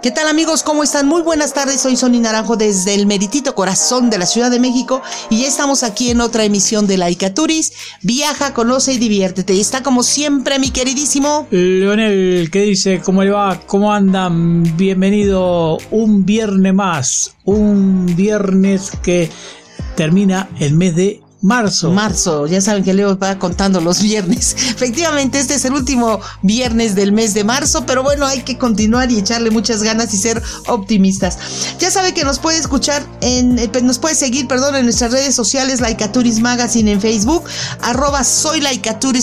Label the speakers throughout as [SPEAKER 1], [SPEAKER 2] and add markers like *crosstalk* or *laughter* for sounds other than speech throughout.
[SPEAKER 1] ¿Qué tal amigos? ¿Cómo están? Muy buenas tardes, soy Sony Naranjo desde el meritito corazón de la Ciudad de México y ya estamos aquí en otra emisión de Laika Turis. Viaja, conoce y diviértete. Y está como siempre mi queridísimo...
[SPEAKER 2] Leonel, ¿qué dice? ¿Cómo le va? ¿Cómo andan? Bienvenido un viernes más. Un viernes que termina el mes de Marzo.
[SPEAKER 1] Marzo, ya saben que Leo va contando los *laughs* viernes. Efectivamente, este es el último viernes del mes de marzo, pero bueno, hay que continuar y echarle muchas ganas y ser optimistas. Ya sabe que nos puede escuchar en, eh, nos puede seguir, perdón, en nuestras redes sociales, Laicaturis Magazine en Facebook, arroba soy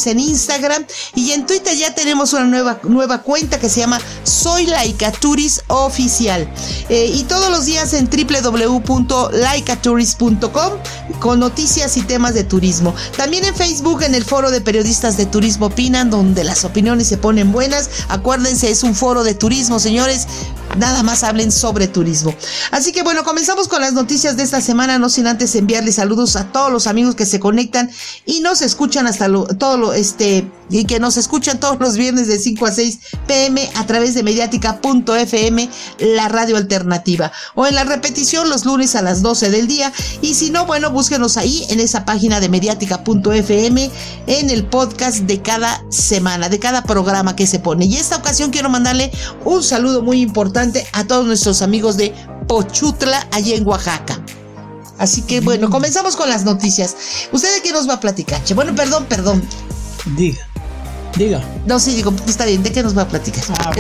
[SPEAKER 1] en Instagram y en Twitter ya tenemos una nueva, nueva cuenta que se llama Soy Laicaturis Oficial. Eh, y todos los días en www.laicaturis.com con noticias y temas de turismo. También en Facebook, en el foro de periodistas de turismo opinan, donde las opiniones se ponen buenas. Acuérdense, es un foro de turismo, señores. Nada más hablen sobre turismo. Así que bueno, comenzamos con las noticias de esta semana, no sin antes enviarles saludos a todos los amigos que se conectan y nos escuchan hasta lo, todo lo, este, y que nos escuchan todos los viernes de 5 a 6 pm a través de mediática.fm, la radio alternativa, o en la repetición los lunes a las 12 del día. Y si no, bueno, búsquenos ahí en esa página de mediática.fm en el podcast de cada semana, de cada programa que se pone. Y esta ocasión quiero mandarle un saludo muy importante a todos nuestros amigos de Pochutla, allí en Oaxaca. Así que bueno, comenzamos con las noticias. ¿Usted de qué nos va a platicar? Bueno, perdón, perdón.
[SPEAKER 2] Diga. Diga.
[SPEAKER 1] No, sí, digo, está bien, ¿de qué nos va a platicar?
[SPEAKER 2] Ah,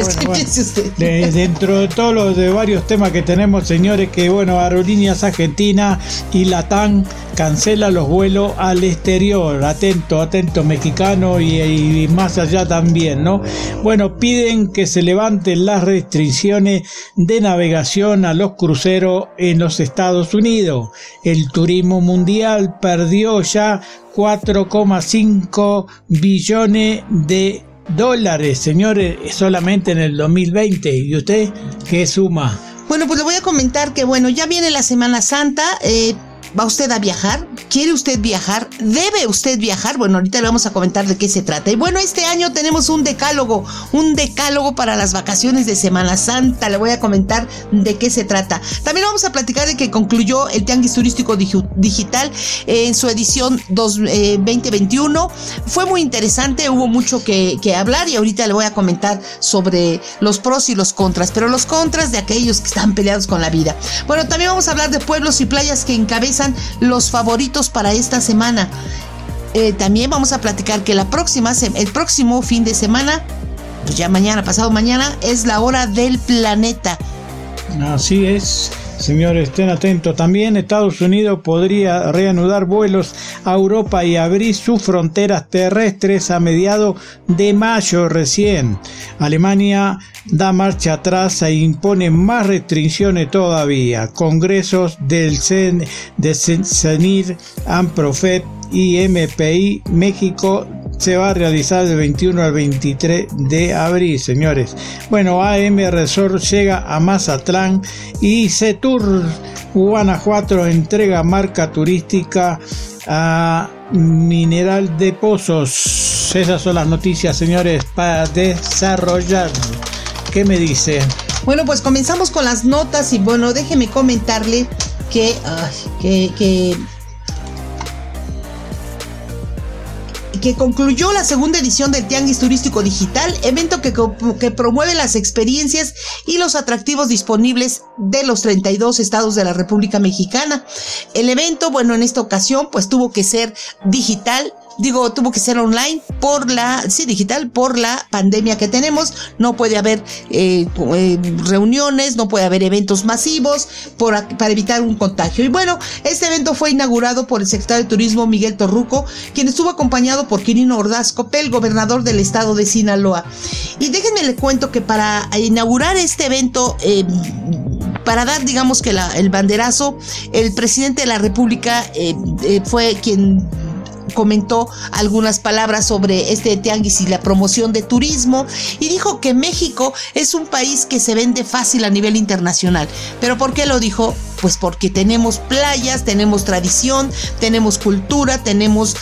[SPEAKER 2] dentro de todos los de varios temas que tenemos, señores, que bueno, Aerolíneas Argentina y Latam cancela los vuelos al exterior. Atento, atento, mexicano y, más allá también, ¿no? Bueno, piden que se levanten las restricciones de navegación a los cruceros en los Estados Unidos. El turismo mundial perdió ya 4,5 billones de dólares, señores, solamente en el 2020. ¿Y usted qué suma?
[SPEAKER 1] Bueno, pues le voy a comentar que, bueno, ya viene la Semana Santa. Eh, ¿Va usted a viajar? ¿Quiere usted viajar? ¿Debe usted viajar? Bueno, ahorita le vamos a comentar de qué se trata. Y bueno, este año tenemos un decálogo, un decálogo para las vacaciones de Semana Santa. Le voy a comentar de qué se trata. También vamos a platicar de que concluyó el Tianguis Turístico Digital en su edición 2021. Eh, Fue muy interesante, hubo mucho que, que hablar y ahorita le voy a comentar sobre los pros y los contras, pero los contras de aquellos que están peleados con la vida. Bueno, también vamos a hablar de pueblos y playas que encabezan los favoritos para esta semana. Eh, también vamos a platicar que la próxima, el próximo fin de semana, pues ya mañana, pasado mañana, es la hora del planeta.
[SPEAKER 2] Así es. Señores, estén atentos. También Estados Unidos podría reanudar vuelos a Europa y abrir sus fronteras terrestres a mediados de mayo recién. Alemania da marcha atrás e impone más restricciones todavía. Congresos del CEN, de CENIR, AMPROFET y MPI México se va a realizar del 21 al 23 de abril, señores. Bueno, AM Resort llega a Mazatlán y Setur Guanajuato entrega marca turística a Mineral de Pozos. Esas son las noticias, señores, para desarrollar. ¿Qué me dice?
[SPEAKER 1] Bueno, pues comenzamos con las notas y bueno, déjeme comentarle que, que, que que concluyó la segunda edición del Tianguis Turístico Digital, evento que, que, promueve las experiencias y los atractivos disponibles de los 32 estados de la República Mexicana. El evento, bueno, en esta ocasión, pues tuvo que ser digital digo, tuvo que ser online por la, sí, digital, por la pandemia que tenemos. No puede haber eh, eh, reuniones, no puede haber eventos masivos para evitar un contagio. Y bueno, este evento fue inaugurado por el secretario de Turismo Miguel Torruco, quien estuvo acompañado por Quirino Ordaz Copel, gobernador del estado de Sinaloa. Y déjenme le cuento que para inaugurar este evento, eh, para dar, digamos que el banderazo, el presidente de la República eh, eh, fue quien comentó algunas palabras sobre este tianguis y la promoción de turismo y dijo que México es un país que se vende fácil a nivel internacional. ¿Pero por qué lo dijo? Pues porque tenemos playas, tenemos tradición, tenemos cultura, tenemos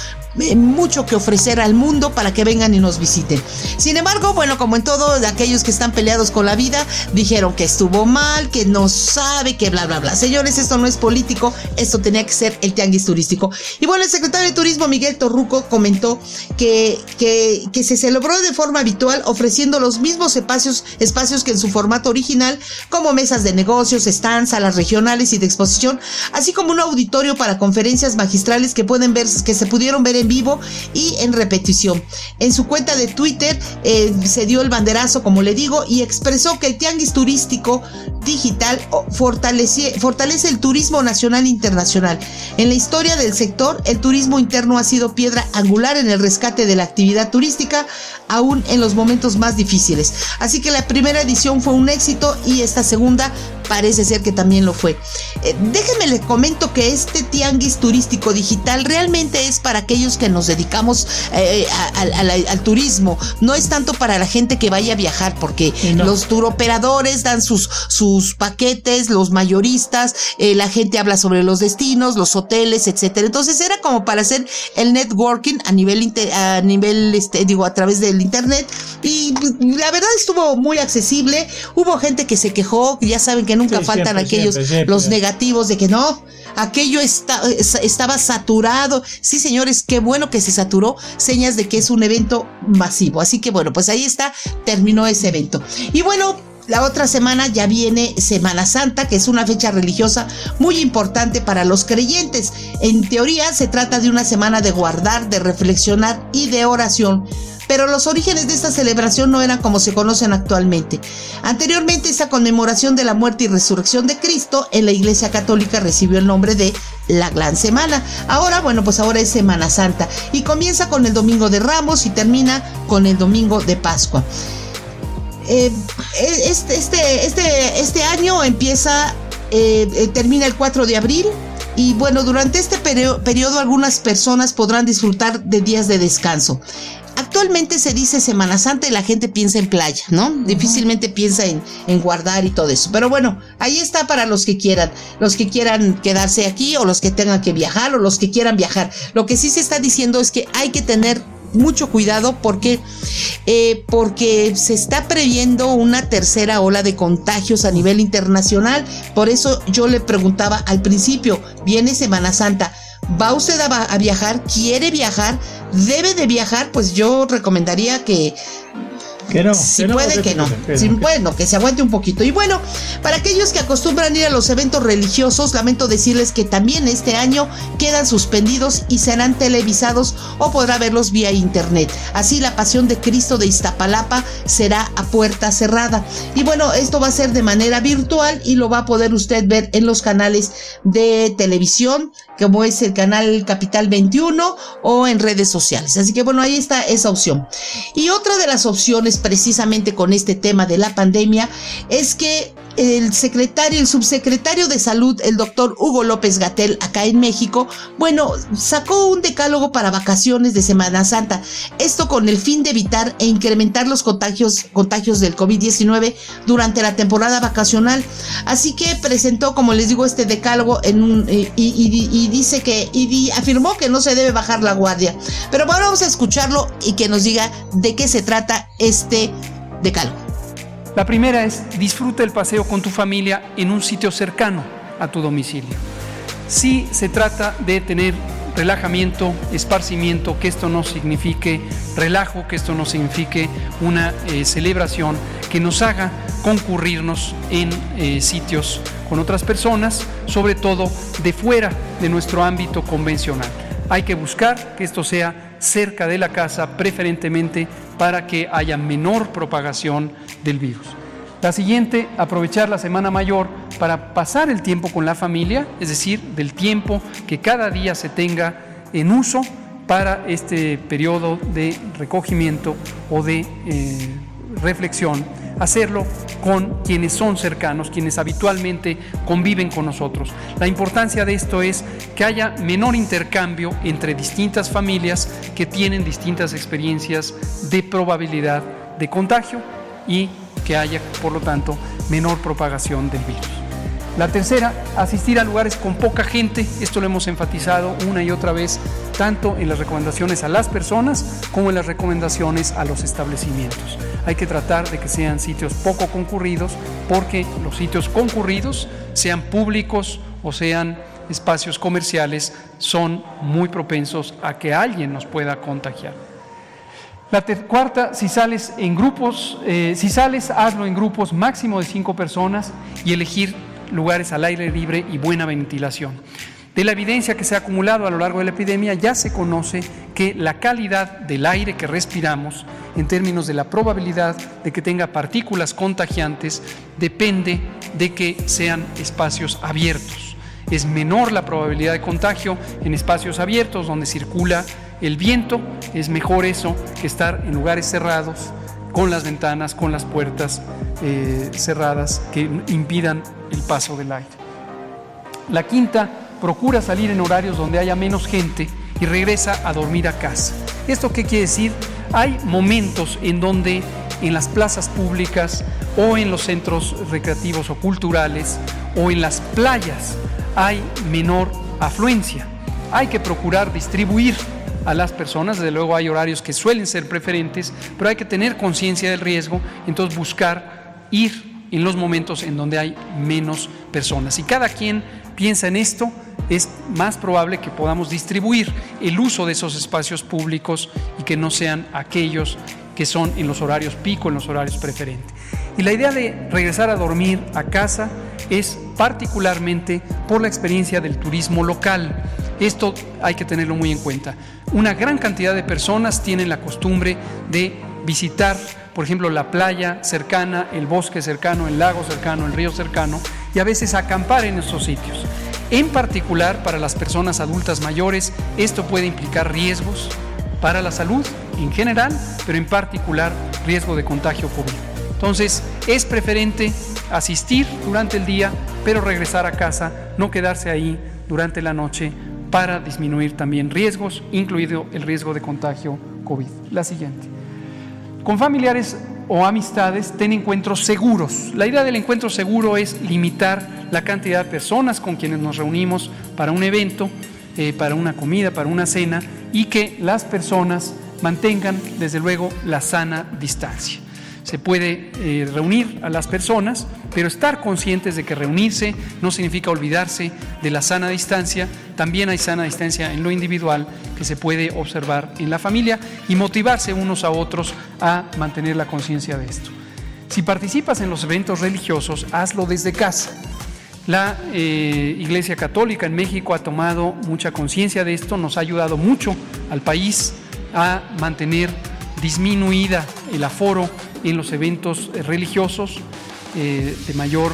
[SPEAKER 1] mucho que ofrecer al mundo para que vengan y nos visiten. Sin embargo, bueno, como en todo, aquellos que están peleados con la vida dijeron que estuvo mal, que no sabe, que bla, bla, bla. Señores, esto no es político, esto tenía que ser el tianguis turístico. Y bueno, el secretario de Turismo, Miguel Torruco, comentó que, que, que se celebró de forma habitual ofreciendo los mismos espacios, espacios que en su formato original, como mesas de negocios, stands, salas regionales y de exposición, así como un auditorio para conferencias magistrales que pueden ver, que se pudieron ver en vivo y en repetición. En su cuenta de Twitter eh, se dio el banderazo, como le digo, y expresó que el tianguis turístico digital fortalece, fortalece el turismo nacional e internacional. En la historia del sector, el turismo interno ha sido piedra angular en el rescate de la actividad turística, aún en los momentos más difíciles. Así que la primera edición fue un éxito y esta segunda parece ser que también lo fue. Eh, déjenme les comento que este tianguis turístico digital realmente es para aquellos que nos dedicamos eh, al turismo. No es tanto para la gente que vaya a viajar, porque los turoperadores dan sus, sus paquetes, los mayoristas, eh, la gente habla sobre los destinos, los hoteles, etcétera. Entonces era como para hacer el networking a nivel, a nivel, este, digo, a través del internet. Y la verdad estuvo muy accesible. Hubo gente que se quejó, ya saben que nunca faltan aquellos, los negativos de que no, aquello estaba saturado. Sí, señores, qué bueno que se saturó, señas de que es un evento masivo. Así que bueno, pues ahí está, terminó ese evento. Y bueno, la otra semana ya viene Semana Santa, que es una fecha religiosa muy importante para los creyentes. En teoría se trata de una semana de guardar, de reflexionar y de oración pero los orígenes de esta celebración no eran como se conocen actualmente. Anteriormente, esa conmemoración de la muerte y resurrección de Cristo en la Iglesia Católica recibió el nombre de la Gran Semana. Ahora, bueno, pues ahora es Semana Santa y comienza con el Domingo de Ramos y termina con el Domingo de Pascua. Eh, este, este, este, este, año empieza, eh, eh, termina el 4 de abril. Y bueno, durante este periodo algunas personas podrán disfrutar de días de descanso. Actualmente se dice Semana Santa y la gente piensa en playa, ¿no? Difícilmente piensa en, en, guardar y todo eso. Pero bueno, ahí está para los que quieran, los que quieran quedarse aquí o los que tengan que viajar o los que quieran viajar. Lo que sí se está diciendo es que hay que tener mucho cuidado porque, eh, porque se está previendo una tercera ola de contagios a nivel internacional. Por eso yo le preguntaba al principio, viene Semana Santa, ¿va usted a viajar? ¿Quiere viajar? debe de viajar, pues yo recomendaría que
[SPEAKER 2] que no.
[SPEAKER 1] Si puede, que, no. si bueno, que se aguante un poquito. Y bueno, para aquellos que acostumbran ir a los eventos religiosos, lamento decirles que también este año quedan suspendidos y serán televisados o podrá verlos vía internet. Así la pasión de Cristo de Iztapalapa será a puerta cerrada. Y bueno, esto va a ser de manera virtual y lo va a poder usted ver en los canales de televisión, como es el canal Capital 21 o en redes sociales. Así que bueno, ahí está esa opción. Y otra de las opciones precisamente con este tema de la pandemia es que el secretario, el subsecretario de salud, el doctor Hugo López Gatel, acá en México, bueno, sacó un decálogo para vacaciones de Semana Santa. Esto con el fin de evitar e incrementar los contagios, contagios del COVID-19 durante la temporada vacacional. Así que presentó, como les digo, este decálogo en un, eh, y, dice que, y afirmó que no se debe bajar la guardia. Pero ahora vamos a escucharlo y que nos diga de qué se trata este decálogo.
[SPEAKER 3] La primera es disfruta el paseo con tu familia en un sitio cercano a tu domicilio. Si se trata de tener relajamiento, esparcimiento, que esto no signifique relajo, que esto no signifique una eh, celebración, que nos haga concurrirnos en eh, sitios con otras personas, sobre todo de fuera de nuestro ámbito convencional. Hay que buscar que esto sea cerca de la casa, preferentemente para que haya menor propagación del virus. La siguiente, aprovechar la semana mayor para pasar el tiempo con la familia, es decir, del tiempo que cada día se tenga en uso para este periodo de recogimiento o de eh, reflexión hacerlo con quienes son cercanos, quienes habitualmente conviven con nosotros. La importancia de esto es que haya menor intercambio entre distintas familias que tienen distintas experiencias de probabilidad de contagio y que haya, por lo tanto, menor propagación del virus. La tercera, asistir a lugares con poca gente. Esto lo hemos enfatizado una y otra vez, tanto en las recomendaciones a las personas como en las recomendaciones a los establecimientos. Hay que tratar de que sean sitios poco concurridos, porque los sitios concurridos, sean públicos o sean espacios comerciales, son muy propensos a que alguien nos pueda contagiar. La cuarta, si sales en grupos, eh, si sales, hazlo en grupos máximo de cinco personas y elegir lugares al aire libre y buena ventilación. De la evidencia que se ha acumulado a lo largo de la epidemia, ya se conoce que la calidad del aire que respiramos, en términos de la probabilidad de que tenga partículas contagiantes, depende de que sean espacios abiertos. Es menor la probabilidad de contagio en espacios abiertos donde circula el viento, es mejor eso que estar en lugares cerrados, con las ventanas, con las puertas eh, cerradas que impidan el paso del aire. La quinta, procura salir en horarios donde haya menos gente y regresa a dormir a casa. ¿Esto qué quiere decir? Hay momentos en donde en las plazas públicas o en los centros recreativos o culturales o en las playas hay menor afluencia. Hay que procurar distribuir a las personas, desde luego hay horarios que suelen ser preferentes, pero hay que tener conciencia del riesgo, entonces buscar ir en los momentos en donde hay menos personas. Si cada quien piensa en esto, es más probable que podamos distribuir el uso de esos espacios públicos y que no sean aquellos que son en los horarios pico, en los horarios preferentes. Y la idea de regresar a dormir a casa es particularmente por la experiencia del turismo local. Esto hay que tenerlo muy en cuenta. Una gran cantidad de personas tienen la costumbre de visitar, por ejemplo, la playa cercana, el bosque cercano, el lago cercano, el río cercano, y a veces acampar en esos sitios. En particular, para las personas adultas mayores, esto puede implicar riesgos para la salud en general, pero en particular riesgo de contagio COVID. Entonces, es preferente asistir durante el día, pero regresar a casa, no quedarse ahí durante la noche para disminuir también riesgos, incluido el riesgo de contagio COVID. La siguiente. Con familiares o amistades, ten encuentros seguros. La idea del encuentro seguro es limitar la cantidad de personas con quienes nos reunimos para un evento, eh, para una comida, para una cena, y que las personas mantengan, desde luego, la sana distancia se puede eh, reunir a las personas, pero estar conscientes de que reunirse no significa olvidarse de la sana distancia. También hay sana distancia en lo individual que se puede observar en la familia y motivarse unos a otros a mantener la conciencia de esto. Si participas en los eventos religiosos, hazlo desde casa. La eh, Iglesia Católica en México ha tomado mucha conciencia de esto, nos ha ayudado mucho al país a mantener disminuida el aforo en los eventos religiosos eh, de mayor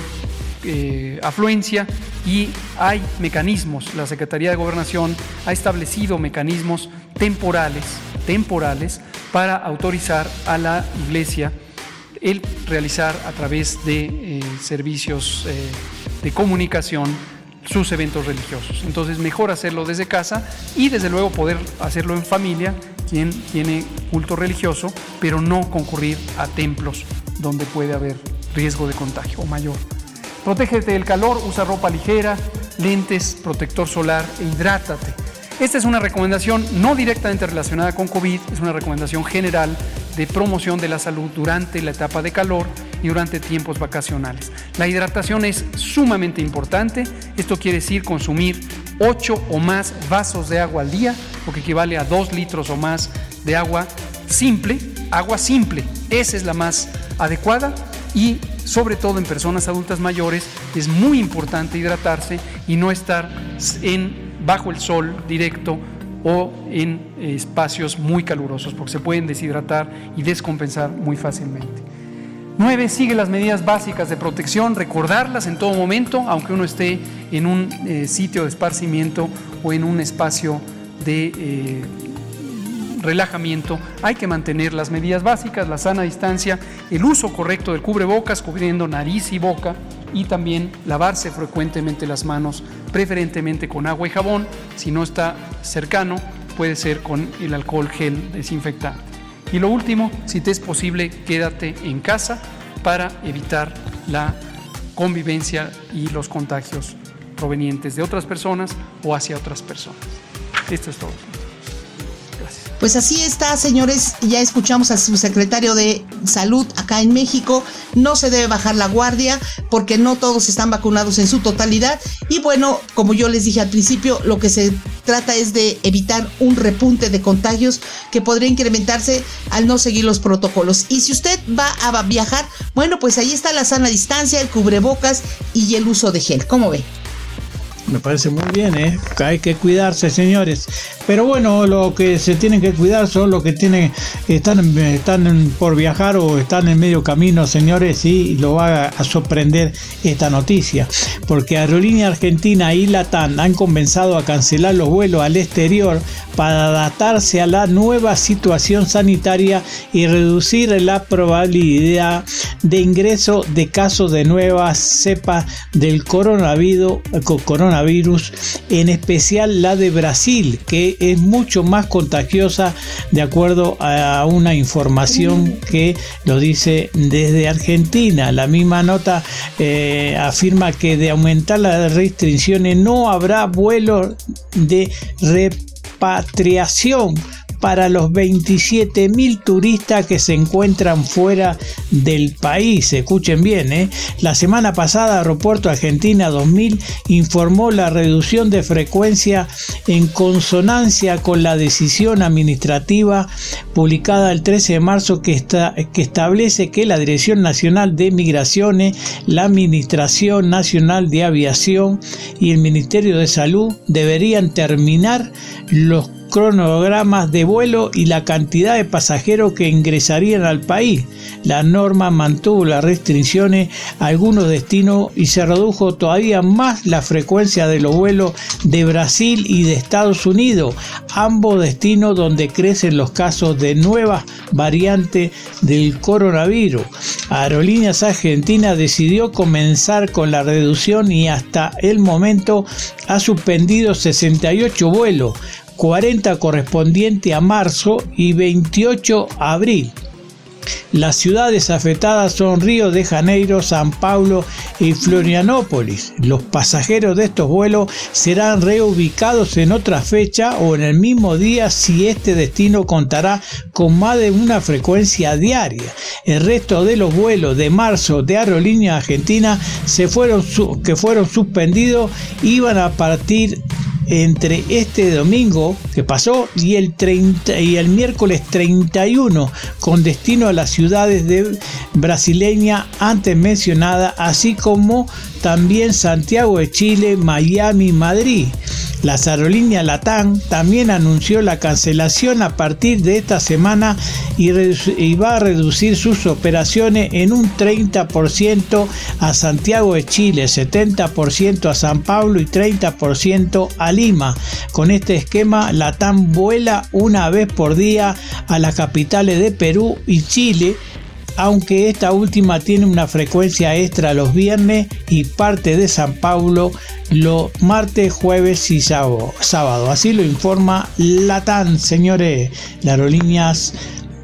[SPEAKER 3] eh, afluencia y hay mecanismos, la Secretaría de Gobernación ha establecido mecanismos temporales, temporales para autorizar a la Iglesia el realizar a través de servicios de comunicación sus eventos religiosos. Entonces mejor hacerlo desde casa y desde luego poder hacerlo en familia quien tiene culto religioso, pero no concurrir a templos donde puede haber riesgo de contagio o mayor. Protégete del calor, usa ropa ligera, lentes, protector solar e hidrátate. Esta es una recomendación no directamente relacionada con COVID, es una recomendación general de promoción de la salud durante la etapa de calor y durante tiempos vacacionales. La hidratación es sumamente importante, esto quiere decir consumir 8 o más vasos de agua al día, lo que equivale a 2 litros o más de agua simple, agua simple, esa es la más adecuada y sobre todo en personas adultas mayores es muy importante hidratarse y no estar en, bajo el sol directo o en espacios muy calurosos porque se pueden deshidratar y descompensar muy fácilmente. 9. Sigue las medidas básicas de protección, recordarlas en todo momento, aunque uno esté en un eh, sitio de esparcimiento o en un espacio de, eh, relajamiento hay que mantener las medidas básicas, la sana distancia, el uso correcto del cubrebocas cubriendo nariz y boca y también lavarse frecuentemente las manos, preferentemente con agua y jabón. Si no está cercano, puede ser con el alcohol gel desinfectante. Y lo último, si te es posible, quédate en casa para evitar la convivencia y los contagios provenientes de otras personas o hacia otras personas. Esto es todo.
[SPEAKER 1] Pues así está, señores. Ya escuchamos a su secretario de salud acá en México. No se debe bajar la guardia porque no todos están vacunados en su totalidad. Y bueno, como yo les dije al principio, lo que se trata es de evitar un repunte de contagios que podría incrementarse al no seguir los protocolos. Y si usted va a viajar, bueno, pues ahí está la sana distancia, el cubrebocas y el uso de gel. ¿Cómo ve?
[SPEAKER 2] Me parece muy bien, ¿eh? Hay que cuidarse, señores. Pero bueno, lo que se tienen que cuidar son los que tienen, están, están por viajar o están en medio camino, señores, y lo va a sorprender esta noticia. Porque Aerolínea Argentina y Latam han comenzado a cancelar los vuelos al exterior para adaptarse a la nueva situación sanitaria y reducir la probabilidad de ingreso de casos de nuevas cepas del coronavirus, coronavirus, en especial la de Brasil, que es mucho más contagiosa de acuerdo a una información que lo dice desde Argentina. La misma nota eh, afirma que de aumentar las restricciones no habrá vuelos de repatriación para los 27 mil turistas que se encuentran fuera del país. Escuchen bien, ¿eh? la semana pasada Aeropuerto Argentina 2000 informó la reducción de frecuencia en consonancia con la decisión administrativa publicada el 13 de marzo que, está, que establece que la Dirección Nacional de Migraciones, la Administración Nacional de Aviación y el Ministerio de Salud deberían terminar los cronogramas de vuelo y la cantidad de pasajeros que ingresarían al país. La norma mantuvo las restricciones a algunos destinos y se redujo todavía más la frecuencia de los vuelos de Brasil y de Estados Unidos, ambos destinos donde crecen los casos de nuevas variantes del coronavirus. Aerolíneas Argentina decidió comenzar con la reducción y hasta el momento ha suspendido 68 vuelos, 40 correspondiente a marzo y 28 a abril. Las ciudades afectadas son Río de Janeiro, San Paulo y Florianópolis. Los pasajeros de estos vuelos serán reubicados en otra fecha o en el mismo día si este destino contará con más de una frecuencia diaria. El resto de los vuelos de marzo de Aerolínea Argentina se fueron que fueron suspendidos iban a partir entre este domingo que pasó y el, 30, y el miércoles 31 con destino a las ciudades de brasileña antes mencionada, así como también Santiago de Chile, Miami, Madrid. La aerolínea Latam también anunció la cancelación a partir de esta semana y, va a reducir sus operaciones en un 30% a Santiago de Chile, 70% a San Pablo y 30% a Lima. Con este esquema, Latam vuela una vez por día a las capitales de Perú y Chile aunque esta última tiene una frecuencia extra los viernes y parte de San Paulo los martes, jueves y sábado. Así lo informa Latam, señores, las aerolíneas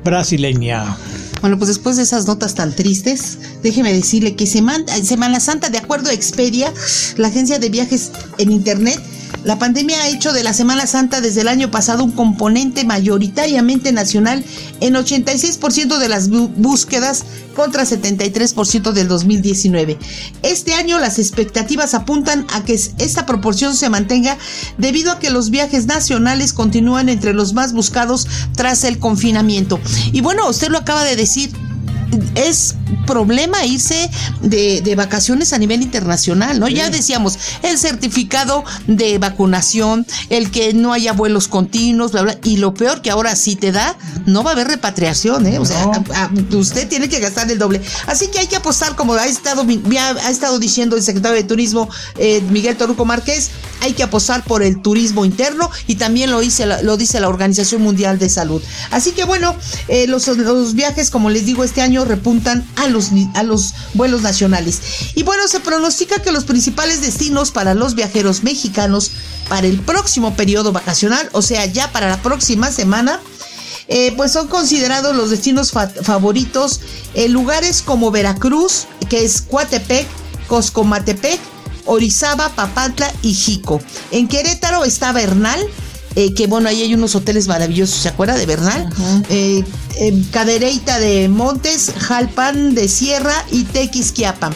[SPEAKER 2] brasileñas.
[SPEAKER 1] Bueno, pues después de esas notas tan tristes, déjeme decirle que Semana Santa, de acuerdo a Expedia, la agencia de viajes en Internet, la pandemia ha hecho de la Semana Santa desde el año pasado un componente mayoritariamente nacional en 86% de las búsquedas contra 73% del 2019. Este año las expectativas apuntan a que esta proporción se mantenga debido a que los viajes nacionales continúan entre los más buscados tras el confinamiento. Y bueno, usted lo acaba de decir, es problema irse de, vacaciones a nivel internacional, ¿no? Ya decíamos, el certificado de vacunación, el que no haya vuelos continuos, bla, bla, y lo peor que ahora sí te da, no va a haber repatriación, ¿eh? O sea, usted tiene que gastar el doble. Así que hay que apostar, como ha estado, ha estado diciendo el secretario de Turismo, eh, Miguel Toruco Márquez, hay que apostar por el turismo interno y también lo dice, lo dice la Organización Mundial de Salud. Así que bueno, eh, los, los viajes, como les digo, este año repuntan a los, a los vuelos nacionales. Y bueno, se pronostica que los principales destinos para los viajeros mexicanos para el próximo periodo vacacional, o sea, ya para la próxima semana, eh, pues son considerados los destinos favoritos en lugares como Veracruz, que es Coatepec, Coscomatepec, Orizaba, Papantla y Jico. En Querétaro está Bernal, eh, que bueno, ahí hay unos hoteles maravillosos, ¿se acuerda de Bernal? Eh, Cadereita de Montes, Jalpan de Sierra y Tequisquiapan.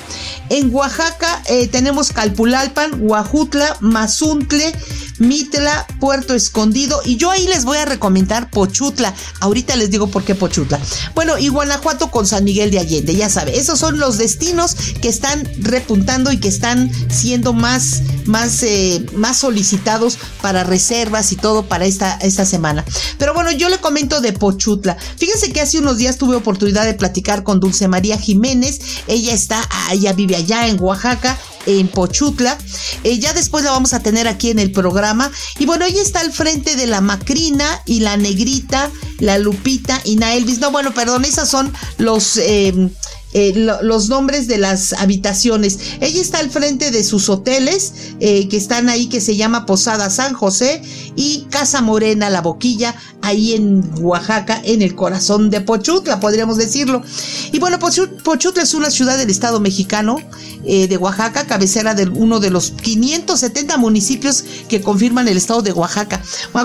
[SPEAKER 1] En Oaxaca eh, tenemos Calpulalpan, Huajutla, Mazuntle, Mitla, Puerto Escondido y yo ahí les voy a recomendar Pochutla. Ahorita les digo por qué Pochutla. Bueno, y Guanajuato con San Miguel de Allende, ya sabe, esos son los destinos que están repuntando y que están siendo más, más, eh, más solicitados para reservas y todo para esta, esta semana. Pero bueno, yo le comento de Pochutla. Fíjense que hace unos días tuve oportunidad de platicar con Dulce María Jiménez. Ella está, ella vive allá en Oaxaca, en Pochutla. Eh, ya después la vamos a tener aquí en el programa. Y bueno, ella está al frente de la Macrina y la Negrita, la Lupita y Naelvis. No, bueno, perdón, esas son los... Eh, eh, los nombres de las habitaciones. Ella está al frente de sus hoteles eh, que están ahí, que se llama Posada San José y Casa Morena La Boquilla, ahí en Oaxaca, en el corazón de Pochutla, podríamos decirlo. Y bueno, Pochutla es una ciudad del estado mexicano eh, de Oaxaca, cabecera de uno de los 570 municipios que confirman el estado de Oaxaca.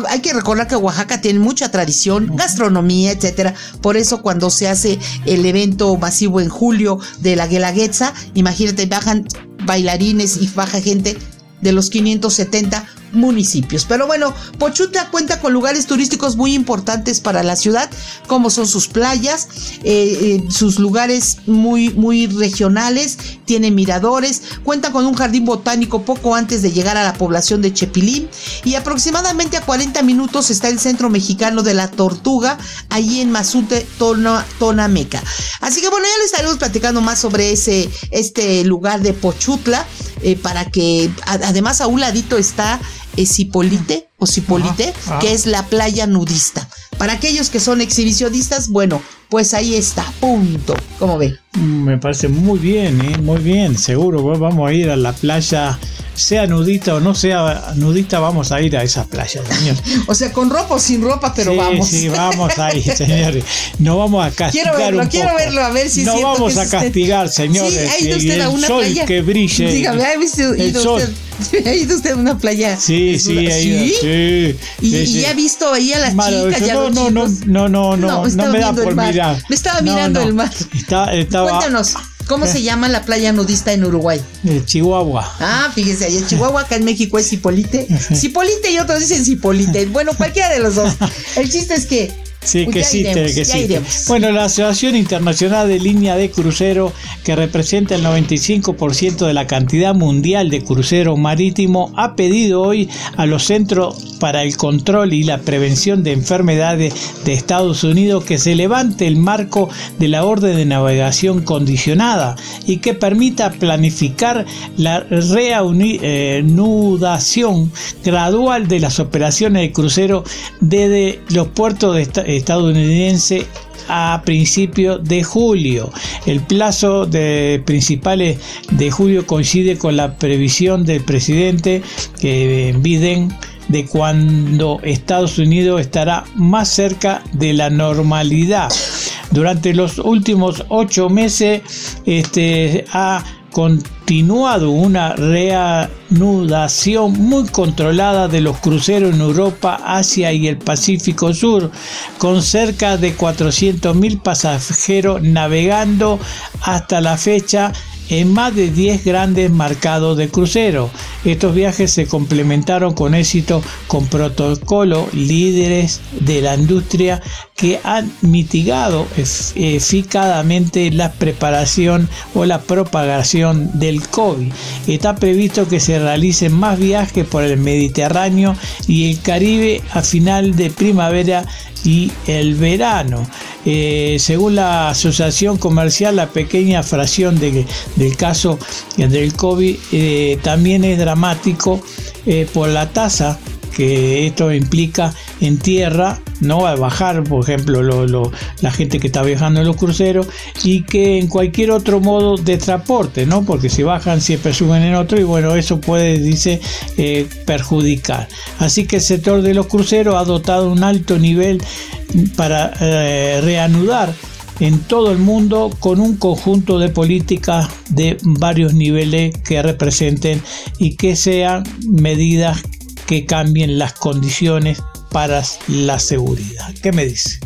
[SPEAKER 1] hay que recordar que Oaxaca tiene mucha tradición, gastronomía, etcétera. Por eso cuando se hace el evento masivo en julio de la Guelaguetza, imagínate, bajan bailarines y baja gente de los 570 municipios. Pero bueno, Pochutla cuenta con lugares turísticos muy importantes para la ciudad, como son sus playas, eh, eh, sus lugares muy, muy regionales, tiene miradores, cuenta con un jardín botánico poco antes de llegar a la población de Chepilín y aproximadamente a 40 minutos está el centro mexicano de la tortuga, allí en Mazute, Tona, Tonameca. Así que bueno, ya les estaremos platicando más sobre ese, este lugar de Pochutla, eh, para que además a un ladito está Cipolite o Cipolite, que es la playa nudista. Para aquellos que son exhibicionistas, bueno, pues ahí está, punto. ¿Cómo ve?
[SPEAKER 2] Me parece muy bien, ¿eh? muy bien, seguro. Vamos a ir a la playa sea nudista o no sea nudista, vamos a ir a esa playa, señor. *laughs*
[SPEAKER 1] o sea, con ropa o sin ropa, pero vamos.
[SPEAKER 2] Sí, vamos ahí, *laughs* señores. No vamos a castigar.
[SPEAKER 1] Quiero verlo, quiero verlo, a ver si
[SPEAKER 2] No vamos a castigar, señores. Sí,
[SPEAKER 1] ha ido usted a una
[SPEAKER 2] sol
[SPEAKER 1] playa.
[SPEAKER 2] que brille.
[SPEAKER 1] Dígame, ¿ha visto, ido usted, *laughs* ¿ha ido usted a una playa?
[SPEAKER 2] Sí, sí, ha ido. Sí,
[SPEAKER 1] y, sí, y ya visto ahí a las chicas. Ya
[SPEAKER 2] no, no, no, no, no, no, no, me da por mirar.
[SPEAKER 1] Me estaba mirando el mar.
[SPEAKER 2] Está, estaba,
[SPEAKER 1] Cuéntanos. ¿Cómo se llama la playa nudista en Uruguay?
[SPEAKER 2] Chihuahua.
[SPEAKER 1] Ah, fíjese, ahí en Chihuahua, acá en México es Cipolite. *laughs* Cipolite y otros dicen Cipolite. Bueno, cualquiera de los dos. *laughs* El chiste es que
[SPEAKER 2] Sí, que sí, que sí. Bueno, la Asociación Internacional de Línea de Crucero, que representa el 95% de la cantidad mundial de crucero marítimo, ha pedido hoy a los Centros para el Control y la Prevención de Enfermedades de Estados Unidos que se levante el marco de la orden de navegación condicionada y que permita planificar la reanudación gradual de las operaciones de crucero desde los puertos de estadounidense a principios de julio. El plazo de principales de julio coincide con la previsión del presidente que Biden de cuando Estados Unidos estará más cerca de la normalidad. Durante los últimos ocho meses este, ha continuado una reanudación muy controlada de los cruceros en Europa, Asia y el Pacífico Sur, con cerca de 400.000 pasajeros navegando hasta la fecha en más de 10 grandes mercados de crucero. Estos viajes se complementaron con éxito con protocolo líderes de la industria que han mitigado eficazmente la preparación o la propagación del COVID. Está previsto que se realicen más viajes por el Mediterráneo y el Caribe a final de primavera y el verano. Eh, según la Asociación Comercial, la pequeña fracción del caso del COVID eh, también es dramático eh, por la tasa que esto implica en tierra, no va a bajar, por ejemplo, la gente que está viajando en los cruceros y que en cualquier otro modo de transporte, ¿no? Porque si bajan siempre suben en otro y bueno, eso puede, dice, eh, perjudicar. Así que el sector de los cruceros ha dotado un alto nivel para reanudar en todo el mundo con un conjunto de políticas de varios niveles que representen y que sean medidas que cambien las condiciones para la seguridad. ¿Qué me dice?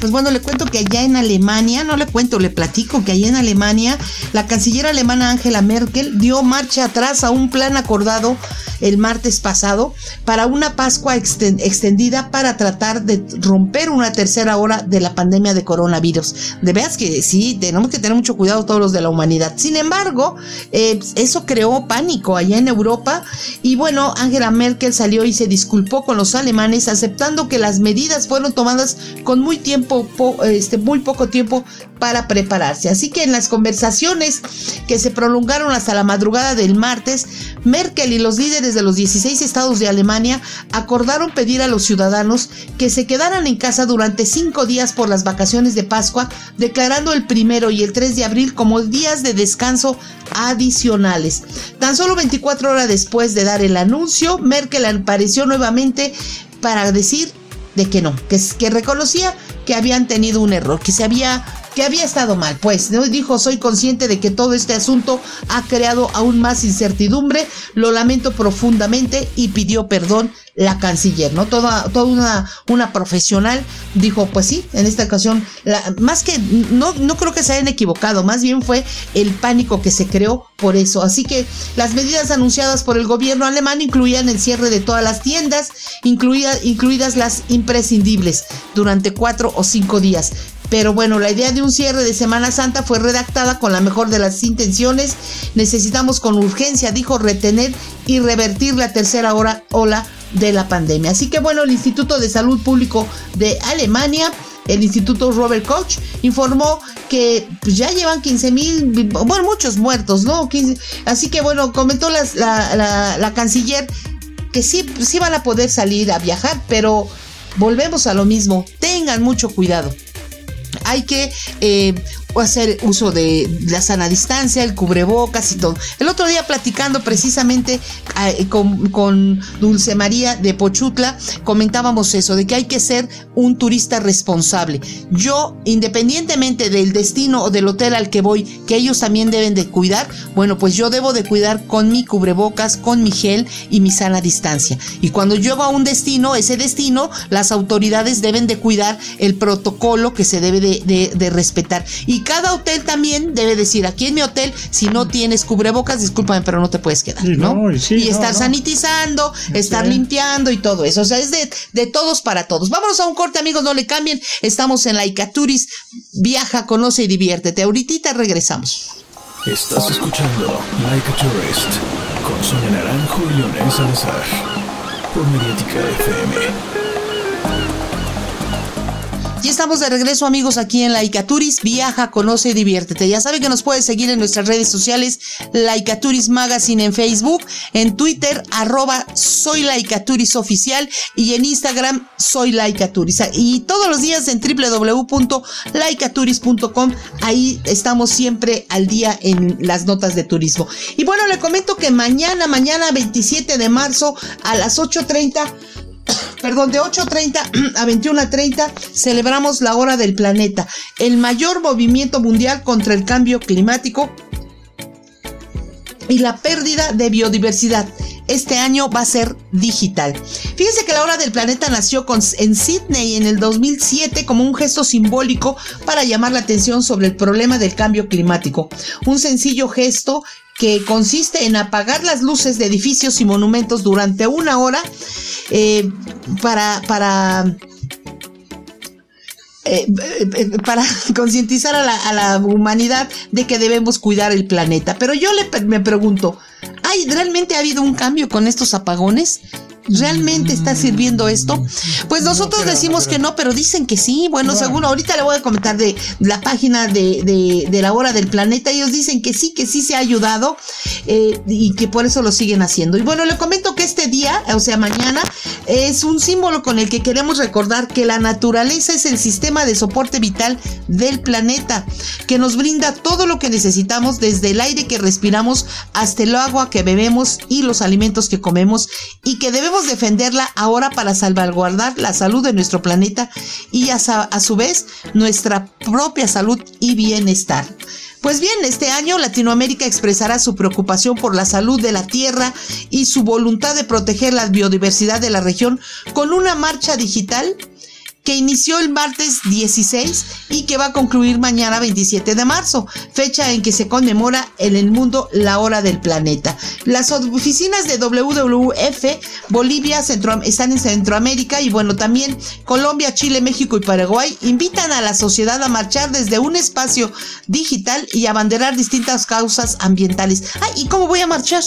[SPEAKER 1] Pues bueno, le cuento que allá en Alemania, no le cuento, le platico que allá en Alemania, la canciller alemana Angela Merkel dio marcha atrás a un plan acordado el martes pasado para una Pascua extendida para tratar de romper una tercera hora de la pandemia de coronavirus. De veras que sí, tenemos que tener mucho cuidado todos los de la humanidad. Sin embargo, eh, eso creó pánico allá en Europa y bueno, Angela Merkel salió y se disculpó con los alemanes aceptando que las medidas fueron tomadas con muy tiempo, este, muy poco tiempo para prepararse. Así que en las conversaciones que se prolongaron hasta la madrugada del martes, Merkel y los líderes de los 16 estados de Alemania acordaron pedir a los ciudadanos que se quedaran en casa durante cinco días por las vacaciones de Pascua, declarando el primero y el 3 de abril como días de descanso adicionales. Tan solo 24 horas después de dar el anuncio, Merkel apareció nuevamente para decir de que no, que, que reconocía que habían tenido un error, que se había que había estado mal, pues dijo soy consciente de que todo este asunto ha creado aún más incertidumbre, lo lamento profundamente y pidió perdón la canciller, ¿no? Toda, toda una, una profesional dijo, pues sí, en esta ocasión, más que, no, no creo que se hayan equivocado, más bien fue el pánico que se creó por eso. Así que las medidas anunciadas por el gobierno alemán incluían el cierre de todas las tiendas, incluidas las imprescindibles, durante cuatro o cinco días. Pero bueno, la idea de un cierre de Semana Santa fue redactada con la mejor de las intenciones. Necesitamos con urgencia, dijo, retener y revertir la tercera hora, ola de la pandemia. Así que bueno, el Instituto de Salud Público de Alemania, el Instituto Robert Koch, informó que pues, ya llevan 15 mil, bueno, muchos muertos, ¿no? así que bueno, comentó la, la, la canciller que sí, sí van a poder salir a viajar, pero volvemos a lo mismo, tengan mucho cuidado hay que eh, hacer uso de la sana distancia, el cubrebocas y todo. El otro día platicando precisamente eh, con, Dulce María de Pochutla, comentábamos eso, de que hay que ser un turista responsable. Yo, independientemente del destino o del hotel al que voy, que ellos también deben de cuidar, bueno, pues yo debo de cuidar con mi cubrebocas, con mi gel y mi sana distancia. Y cuando llego a un destino, ese destino, las autoridades deben de cuidar el protocolo que se debe de, de respetar. Y cada hotel también debe decir, aquí en mi hotel, si no tienes cubrebocas, discúlpame, pero no te puedes quedar, ¿no? y, estar sanitizando, estar limpiando y todo eso. O sea, es de, de todos para todos. Vámonos a un corte, amigos, no le cambien. Estamos en la Icaturis. Viaja, conoce y diviértete. Ahorita regresamos.
[SPEAKER 4] Estás escuchando Like a Tourist con Sonia Naranjo y Leonel Salazar por Mediática FM.
[SPEAKER 1] Y estamos de regreso amigos aquí en Laicaturis, viaja, conoce y diviértete. Ya saben que nos puedes seguir en nuestras redes sociales, Laicaturis Magazine en Facebook, en Twitter, arroba soy oficial y en Instagram soy Laicaturis. Y todos los días en www.laicaturis.com, ahí estamos siempre al día en las notas de turismo. Y bueno, le comento que mañana, mañana 27 de marzo a las 8.30 *coughs* perdón, de 8.30 *coughs* a 21.30 celebramos la hora del planeta, el mayor movimiento mundial contra el cambio climático y la pérdida de biodiversidad. este año va a ser digital. Fíjense que la hora del planeta nació en Sydney en el 2007 como un gesto simbólico para llamar la atención sobre el problema del cambio climático. Un sencillo gesto que consiste en apagar las luces de edificios y monumentos durante una hora eh, para, para eh, eh, para *laughs* concientizar a la, a la, humanidad de que debemos cuidar el planeta. Pero yo le, me pregunto, ¿hay realmente ha habido un cambio con estos apagones? ¿Realmente está sirviendo esto? Pues nosotros decimos que no, pero dicen que sí. Bueno, según ahorita le voy a comentar de la página de, de, la hora del planeta. Ellos dicen que sí, que sí se ha ayudado eh, y que por eso lo siguen haciendo. Y bueno, le comento que este día, o sea, mañana, es un símbolo con el que queremos recordar que la naturaleza es el sistema de soporte vital del planeta, que nos brinda todo lo que necesitamos, desde el aire que respiramos hasta el agua que bebemos y los alimentos que comemos, y que debemos defenderla ahora para salvaguardar la salud de nuestro planeta y a, su vez nuestra propia salud y bienestar. Pues bien, este año Latinoamérica expresará su preocupación por la salud de la Tierra y su voluntad de proteger la biodiversidad de la región con una marcha digital que inició el martes 16 y que va a concluir mañana 27 de marzo, fecha en que se conmemora en el mundo la hora del planeta. Las oficinas de WWF Bolivia están en Centroamérica y bueno, también Colombia, Chile, México y Paraguay invitan a la sociedad a marchar desde un espacio digital y abanderar distintas causas ambientales. Ay, ¿y cómo voy a marchar?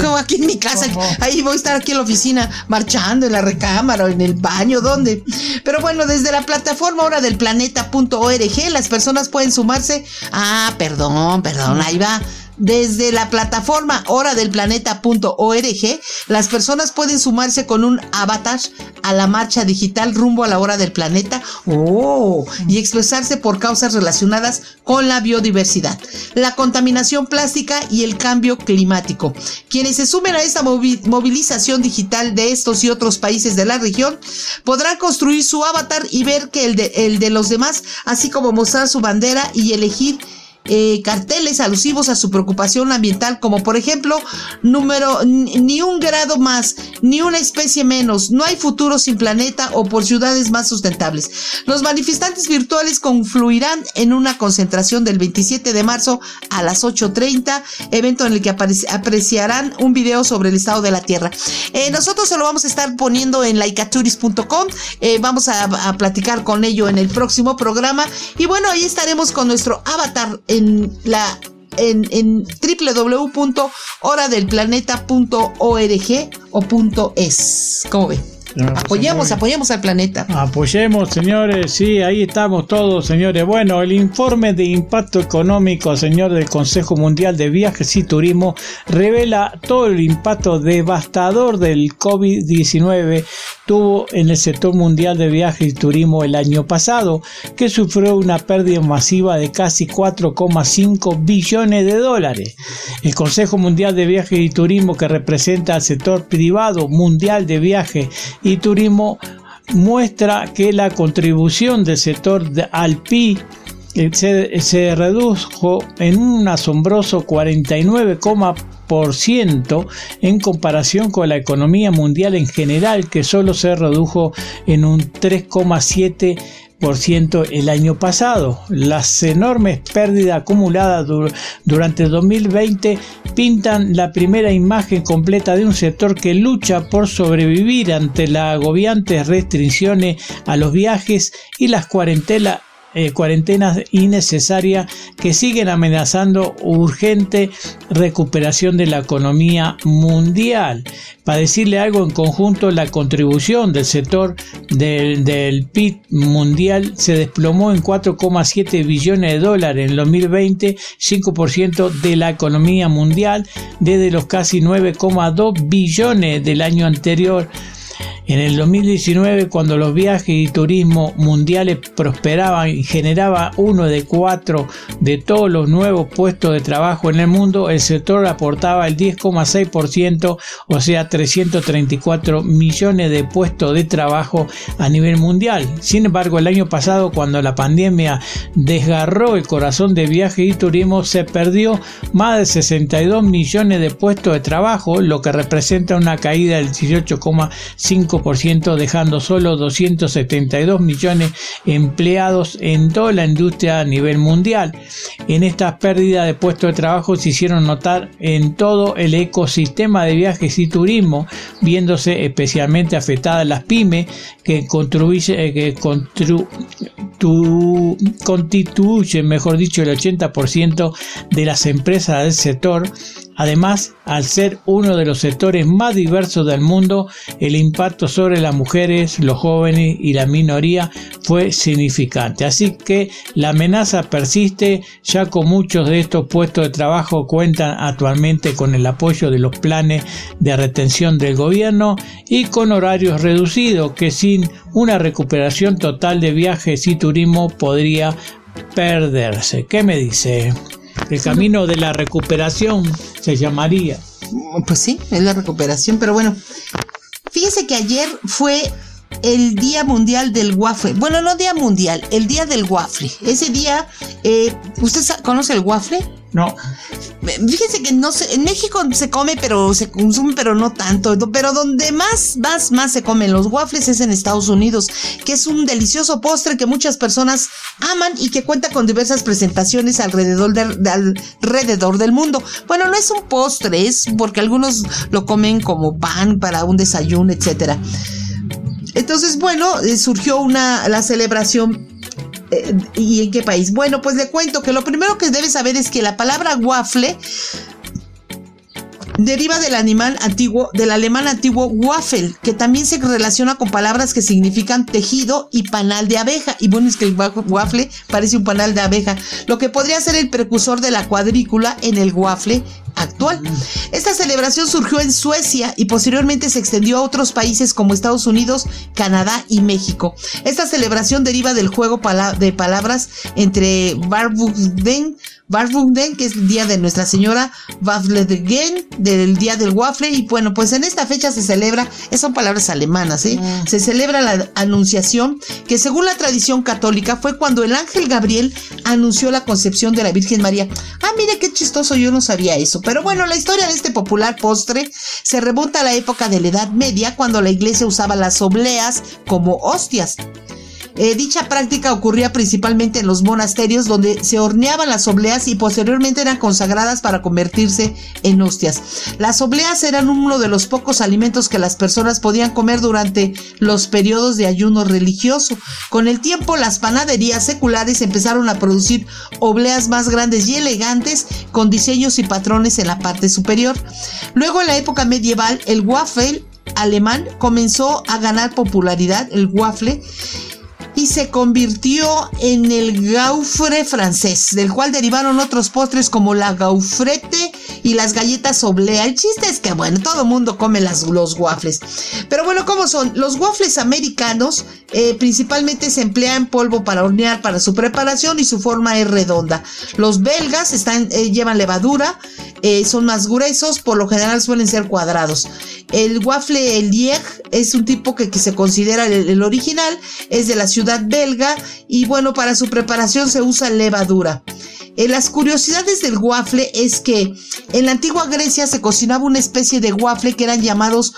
[SPEAKER 1] Como aquí en mi casa, ahí voy a estar aquí en la oficina marchando en la recámara o en el baño, ¿dónde? Pero bueno, desde la plataforma hora del planeta.org las personas pueden sumarse. Ah, perdón, perdón, ahí va. Desde la plataforma horadelplaneta.org, las personas pueden sumarse con un avatar a la marcha digital rumbo a la hora del planeta oh, y expresarse por causas relacionadas con la biodiversidad, la contaminación plástica y el cambio climático. Quienes se sumen a esta movilización digital de estos y otros países de la región podrán construir su avatar y ver que el de, el de los demás, así como mostrar su bandera y elegir eh, carteles alusivos a su preocupación ambiental, como por ejemplo, número, ni un grado más, ni una especie menos, no hay futuro sin planeta o por ciudades más sustentables. Los manifestantes virtuales confluirán en una concentración del 27 de marzo a las 8.30, evento en el que apreciarán un video sobre el estado de la Tierra. Eh, nosotros se lo vamos a estar poniendo en laicaturis.com, eh, vamos a, a platicar con ello en el próximo programa y bueno, ahí estaremos con nuestro avatar en la en, en www.horadelplaneta.org o .es. ¿Cómo apoyemos, apoyemos al planeta.
[SPEAKER 2] Apoyemos, señores, sí, ahí estamos todos, señores. Bueno, el informe de impacto económico, señor, del Consejo Mundial de Viajes y Turismo revela todo el impacto devastador del COVID-19 tuvo en el sector mundial de viajes y turismo el año pasado, que sufrió una pérdida masiva de casi 4,5 billones de dólares. El Consejo Mundial de Viajes y Turismo, que representa al sector privado mundial de viajes y turismo muestra que la contribución del sector al PIB eh, se, se, redujo en un asombroso 49,% en comparación con la economía mundial en general que solo se redujo en un 3,7% el año pasado. Las enormes pérdidas acumuladas durante el 2020 pintan la primera imagen completa de un sector que lucha por sobrevivir ante las agobiantes restricciones a los viajes y las cuarentenas eh, cuarentenas innecesarias que siguen amenazando urgente recuperación de la economía mundial. Para decirle algo en conjunto, la contribución del sector del, del PIB mundial se desplomó en 4,7 billones de dólares en 2020, 5% de la economía mundial, desde los casi 9,2 billones del año anterior En el 2019, cuando los viajes y turismo mundiales prosperaban y generaba uno de cuatro de todos los nuevos puestos de trabajo en el mundo, el sector aportaba el 10,6%, o sea, 334 millones de puestos de trabajo a nivel mundial. Sin embargo, el año pasado, cuando la pandemia desgarró el corazón de viajes y turismo, se perdió más de 62 millones de puestos de trabajo, lo que representa una caída del 18,5%, dejando solo 272 millones empleados en toda la industria a nivel mundial. En estas pérdidas de puestos de trabajo se hicieron notar en todo el ecosistema de viajes y turismo, viéndose especialmente afectadas las pymes que, eh, constituyen, mejor dicho, el 80% de las empresas del sector Además, al ser uno de los sectores más diversos del mundo, el impacto sobre las mujeres, los jóvenes y la minoría fue significante. Así que la amenaza persiste, ya con muchos de estos puestos de trabajo cuentan actualmente con el apoyo de los planes de retención del gobierno y con horarios reducidos que sin una recuperación total de viajes y turismo podría perderse. ¿Qué me dice? El camino de la recuperación se llamaría.
[SPEAKER 1] Pues sí, es la recuperación, pero bueno, fíjese que ayer fue el Día Mundial del Waffle. Bueno, no Día Mundial, el Día del Waffle. Ese día, eh, ¿usted conoce el waffle?
[SPEAKER 2] No.
[SPEAKER 1] Fíjense que no sé, en México se come, pero se consume, pero no tanto. Pero donde más, más, más se comen los waffles es en Estados Unidos, que es un delicioso postre que muchas personas aman y que cuenta con diversas presentaciones alrededor, alrededor del mundo. Bueno, no es un postre, es porque algunos lo comen como pan para un desayuno, etcétera. Entonces, bueno, eh, surgió una, la celebración ¿Y en qué país? Bueno, pues le cuento que lo primero que debe saber es que la palabra waffle deriva del animal antiguo, del alemán antiguo Waffel, que también se relaciona con palabras que significan tejido y panal de abeja. Y bueno, es que el waffle parece un panal de abeja, lo que podría ser el precursor de la cuadrícula en el waffle actual. Esta celebración surgió en Suecia y posteriormente se extendió a otros países como Estados Unidos, Canadá y México. Esta celebración deriva del juego de palabras entre Barbuden, Barbuden, que es el día de Nuestra Señora, Wafledegen, del día del waffle, y bueno, pues en esta fecha se celebra, son palabras alemanas, ¿eh? Mm. Se celebra la anunciación, que según la tradición católica fue cuando el ángel Gabriel anunció la concepción de la Virgen María. Ah, mire qué chistoso, yo no sabía eso. Pero bueno, la historia de este popular postre se remonta a la época de la Edad Media, cuando la iglesia usaba las obleas como hostias. Eh, dicha práctica ocurría principalmente en los monasterios donde se horneaban las obleas y posteriormente eran consagradas para convertirse en hostias. Las obleas eran uno de los pocos alimentos que las personas podían comer durante los periodos de ayuno religioso. Con el tiempo las panaderías seculares empezaron a producir obleas más grandes y elegantes con diseños y patrones en la parte superior. Luego en la época medieval el waffle alemán comenzó a ganar popularidad, el waffle, se convirtió en el gaufre francés, del cual derivaron otros postres como la gaufrete y las galletas oblea. El chiste es que, bueno, todo mundo come las, los waffles. Pero bueno, ¿cómo son? Los waffles americanos eh, principalmente se emplean polvo para hornear para su preparación y su forma es redonda. Los belgas están, eh, llevan levadura, eh, son más gruesos, por lo general suelen ser cuadrados. El waffle el Lieg es un tipo que, se considera el original, es de la ciudad belga y bueno, para su preparación se usa levadura. En las curiosidades del waffle es que en la antigua Grecia se cocinaba una especie de waffle que eran llamados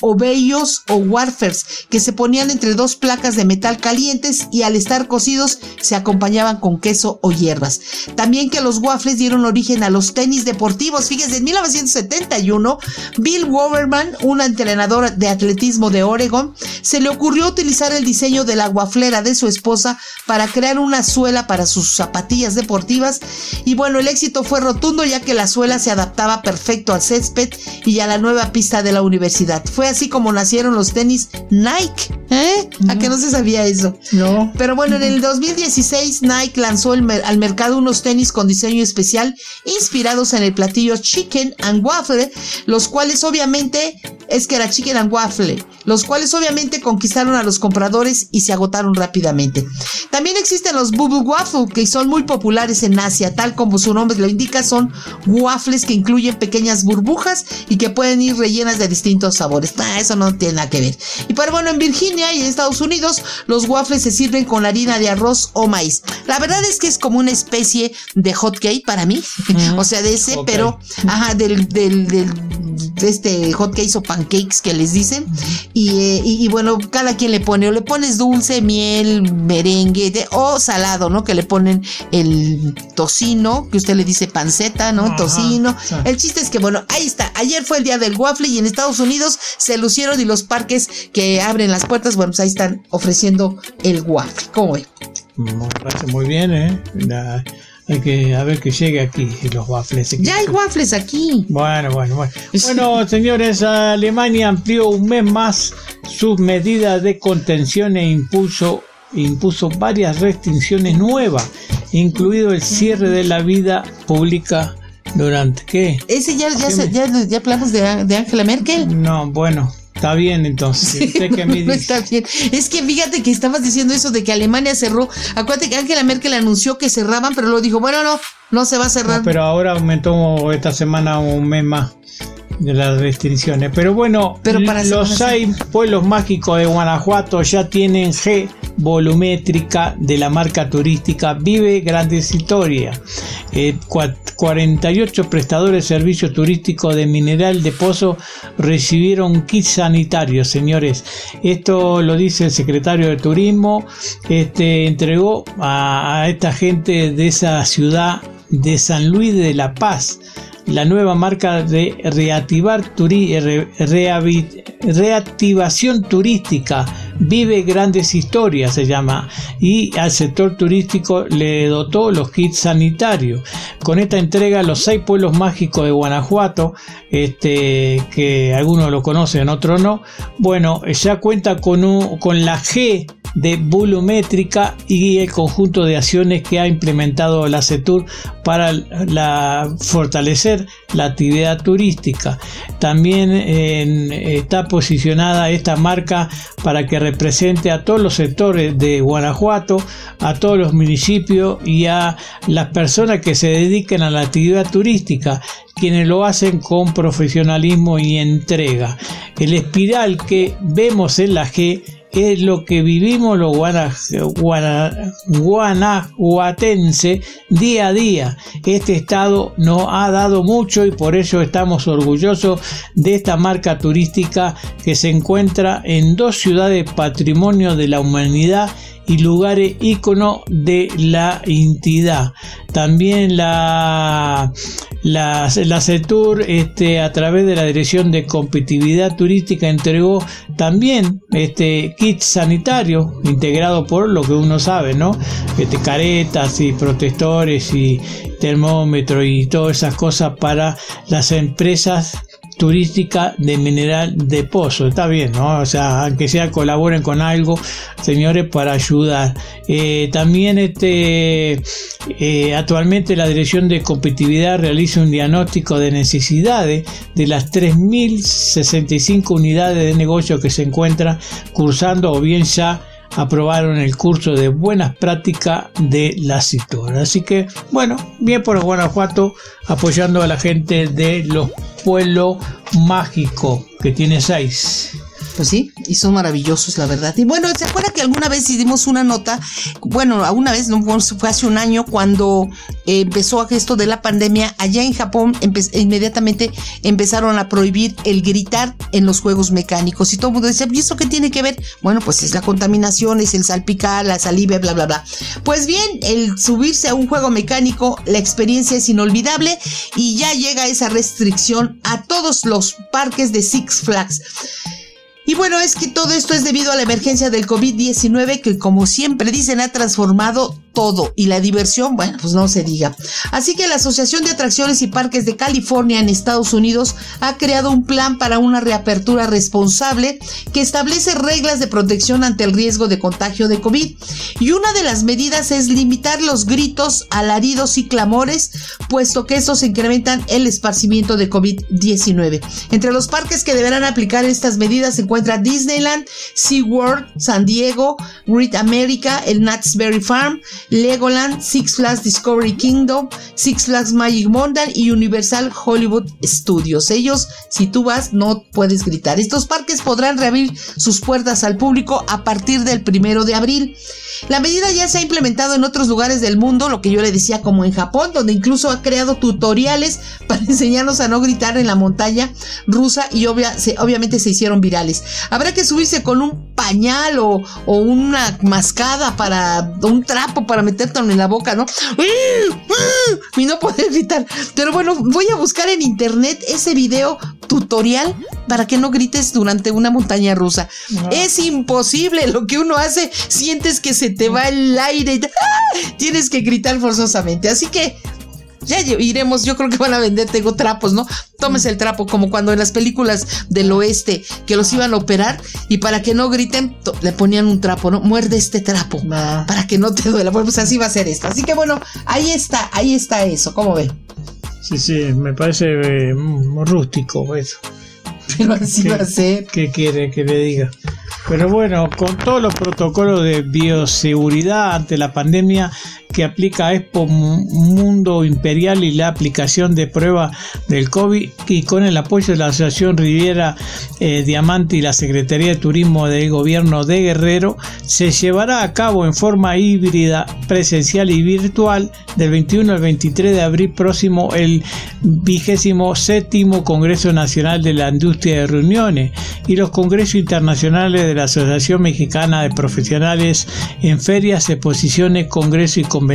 [SPEAKER 1] ovejos o warfers que se ponían entre dos placas de metal calientes y al estar cocidos se acompañaban con queso o hierbas. También que los waffles dieron origen a los tenis deportivos. Fíjense, en 1971, Bill Woverman, un entrenador de atletismo de Oregon, se le ocurrió utilizar el diseño de la guaflera de su esposa para crear una suela para sus zapatillas deportivas y bueno, el éxito fue rotundo ya que la suela se adaptaba perfecto al césped y a la nueva pista de la universidad. Fue fue así como nacieron los tenis Nike. ¿Eh? ¿A que no se sabía eso?
[SPEAKER 2] No.
[SPEAKER 1] Pero bueno, en el 2016 Nike lanzó al mercado unos tenis con diseño especial inspirados en el platillo Chicken and Waffle, los cuales obviamente es que era Chicken and Waffle, los cuales obviamente conquistaron a los compradores y se agotaron rápidamente. También existen los Bubble Waffle, que son muy populares en Asia, tal como su nombre lo indica, son waffles que incluyen pequeñas burbujas y que pueden ir rellenas de distintos sabores. Eso no tiene nada que ver. Y pero bueno, en Virginia y en Estados Unidos, los waffles se sirven con harina de arroz o maíz. La verdad es que es como una especie de hot cake para mí. *laughs* o sea, de ese, pero, ajá, del, del, del, de este hot cakes o pancakes que les dicen. Eh, y, y, bueno, cada quien le pone, o le pones dulce, miel, merengue, o salado, ¿no? Que le ponen el tocino, que usted le dice panceta, ¿no? tocino. El chiste es que, bueno, ahí está. Ayer fue el día del waffle y en Estados Unidos se lucieron y los parques que abren las puertas, bueno, pues ahí están ofreciendo el waffle. ¿Cómo ve?
[SPEAKER 2] Me parece muy bien, ¿eh? Hay que a ver que llegue aquí los waffles.
[SPEAKER 1] Ya hay waffles aquí.
[SPEAKER 2] Bueno, bueno, bueno. Bueno, señores, Alemania amplió un mes más sus medidas de contención e impulso impuso varias restricciones nuevas, incluido el cierre de la vida pública durante qué?
[SPEAKER 1] Ese ya ya, ya, ya hablamos de, de Angela Merkel.
[SPEAKER 2] No, bueno, Está bien entonces. *laughs*
[SPEAKER 1] no está bien. Es que fíjate que estabas diciendo eso de que Alemania cerró. Acuérdate que Angela Merkel anunció que cerraban, pero luego dijo, bueno, no, no se va a cerrar.
[SPEAKER 2] pero ahora aumentó esta semana un mes más de las restricciones. Pero bueno, pero para los seis pueblos mágicos de Guanajuato ya tienen G volumétrica de la marca turística Vive Grandes Historias. 48 eh, prestadores de servicios turísticos de mineral de pozo recibieron kit sanitario, señores. Esto lo dice el secretario de Turismo. Este entregó a esta gente de esa ciudad de San Luis de la Paz la nueva marca de reactivar reactivación turística Vive Grandes Historias se llama y al sector turístico le dotó los kits sanitarios. Con esta entrega los seis pueblos mágicos de Guanajuato, este, que algunos lo conocen, otros no, bueno, ya cuenta con, un, con la G de volumétrica y el conjunto de acciones que ha implementado la CETUR para fortalecer la actividad turística. También está posicionada esta marca para que represente a todos los sectores de Guanajuato, a todos los municipios y a las personas que se dediquen a la actividad turística, quienes lo hacen con profesionalismo y entrega. El espiral que vemos en la G es lo que vivimos los guanajuatenses día a día. Este estado nos ha dado mucho y por ello estamos orgullosos de esta marca turística que se encuentra en dos ciudades patrimonio de la humanidad y lugares ícono de la entidad. También la, la, la CETUR este, a través de la Dirección de Competitividad Turística entregó también este kit sanitario integrado por lo que uno sabe, ¿no? Este, caretas y protectores y termómetro y todas esas cosas para las empresas turística de mineral de pozo. Está bien, ¿no? O sea, aunque sea colaboren con algo, señores, para ayudar. Eh, también este, eh, actualmente la Dirección de Competitividad realiza un diagnóstico de necesidades de las 3.065 unidades de negocio que se encuentran cursando o bien ya aprobaron el curso de buenas prácticas de la CITOR. Así que, bueno, bien por Guanajuato apoyando a la gente de los pueblos mágicos que tiene seis.
[SPEAKER 1] Pues sí, y son maravillosos, la verdad. Y bueno, ¿se acuerda que alguna vez hicimos una nota? Bueno, alguna vez, no fue hace un año cuando empezó esto de la pandemia. Allá en Japón inmediatamente empezaron a prohibir el gritar en los juegos mecánicos. Y todo el mundo decía, ¿y eso qué tiene que ver? Bueno, pues es la contaminación, es el salpicar, la saliva, bla, bla, bla. Pues bien, el subirse a un juego mecánico, la experiencia es inolvidable y ya llega esa restricción a todos los parques de Six Flags. Y bueno, es que todo esto es debido a la emergencia del COVID-19 que como siempre dicen ha transformado todo y la diversión, bueno, pues no se diga. Así que la Asociación de Atracciones y Parques de California en Estados Unidos ha creado un plan para una reapertura responsable que establece reglas de protección ante el riesgo de contagio de COVID. Y una de las medidas es limitar los gritos, alaridos y clamores, puesto que estos incrementan el esparcimiento de COVID-19. Entre los parques que deberán aplicar estas medidas se encuentran encuentra Disneyland, SeaWorld, San Diego, Great America, el Knott's Farm, Legoland, Six Flags Discovery Kingdom, Six Flags Magic Mountain y Universal Hollywood Studios. Ellos, si tú vas, no puedes gritar. Estos parques podrán reabrir sus puertas al público a partir del primero de abril. La medida ya se ha implementado en otros lugares del mundo, lo que yo le decía como en Japón, donde incluso ha creado tutoriales *laughs* para enseñarnos a no gritar en la montaña rusa y obviamente se hicieron virales. Habrá que subirse con un pañal o, una mascada para, un trapo para metértelo en la boca, ¿no? Y no poder gritar. Pero bueno, voy a buscar en internet ese video tutorial para que no grites durante una montaña rusa. Es imposible lo que uno hace, sientes que se te va el aire y ¡ah! tienes que gritar forzosamente. Así que ya iremos, yo creo que van a vender, tengo trapos, ¿no? Tomes el trapo, como cuando en las películas del oeste que los iban a operar y para que no griten, le ponían un trapo, ¿no? Muerde este trapo para que no te duela. Pues así va a ser esto. Así que bueno, ahí está, ahí está eso, ¿cómo ve?
[SPEAKER 2] Sí, sí, me parece eh, muy rústico eso. *laughs*
[SPEAKER 1] Pero así va a ser.
[SPEAKER 2] ¿Qué quiere que le diga? Pero bueno, con todos los protocolos de bioseguridad ante la pandemia, que aplica Expo Mundo Imperial y la aplicación de prueba del COVID y con el apoyo de la Asociación Riviera eh, Diamante y la Secretaría de Turismo del Gobierno de Guerrero, se llevará a cabo en forma híbrida, presencial y virtual del 21 al 23 de abril próximo el vigésimo séptimo Congreso Nacional de la Industria de Reuniones y los congresos internacionales de la Asociación Mexicana de Profesionales en ferias, exposiciones, congresos y convenciones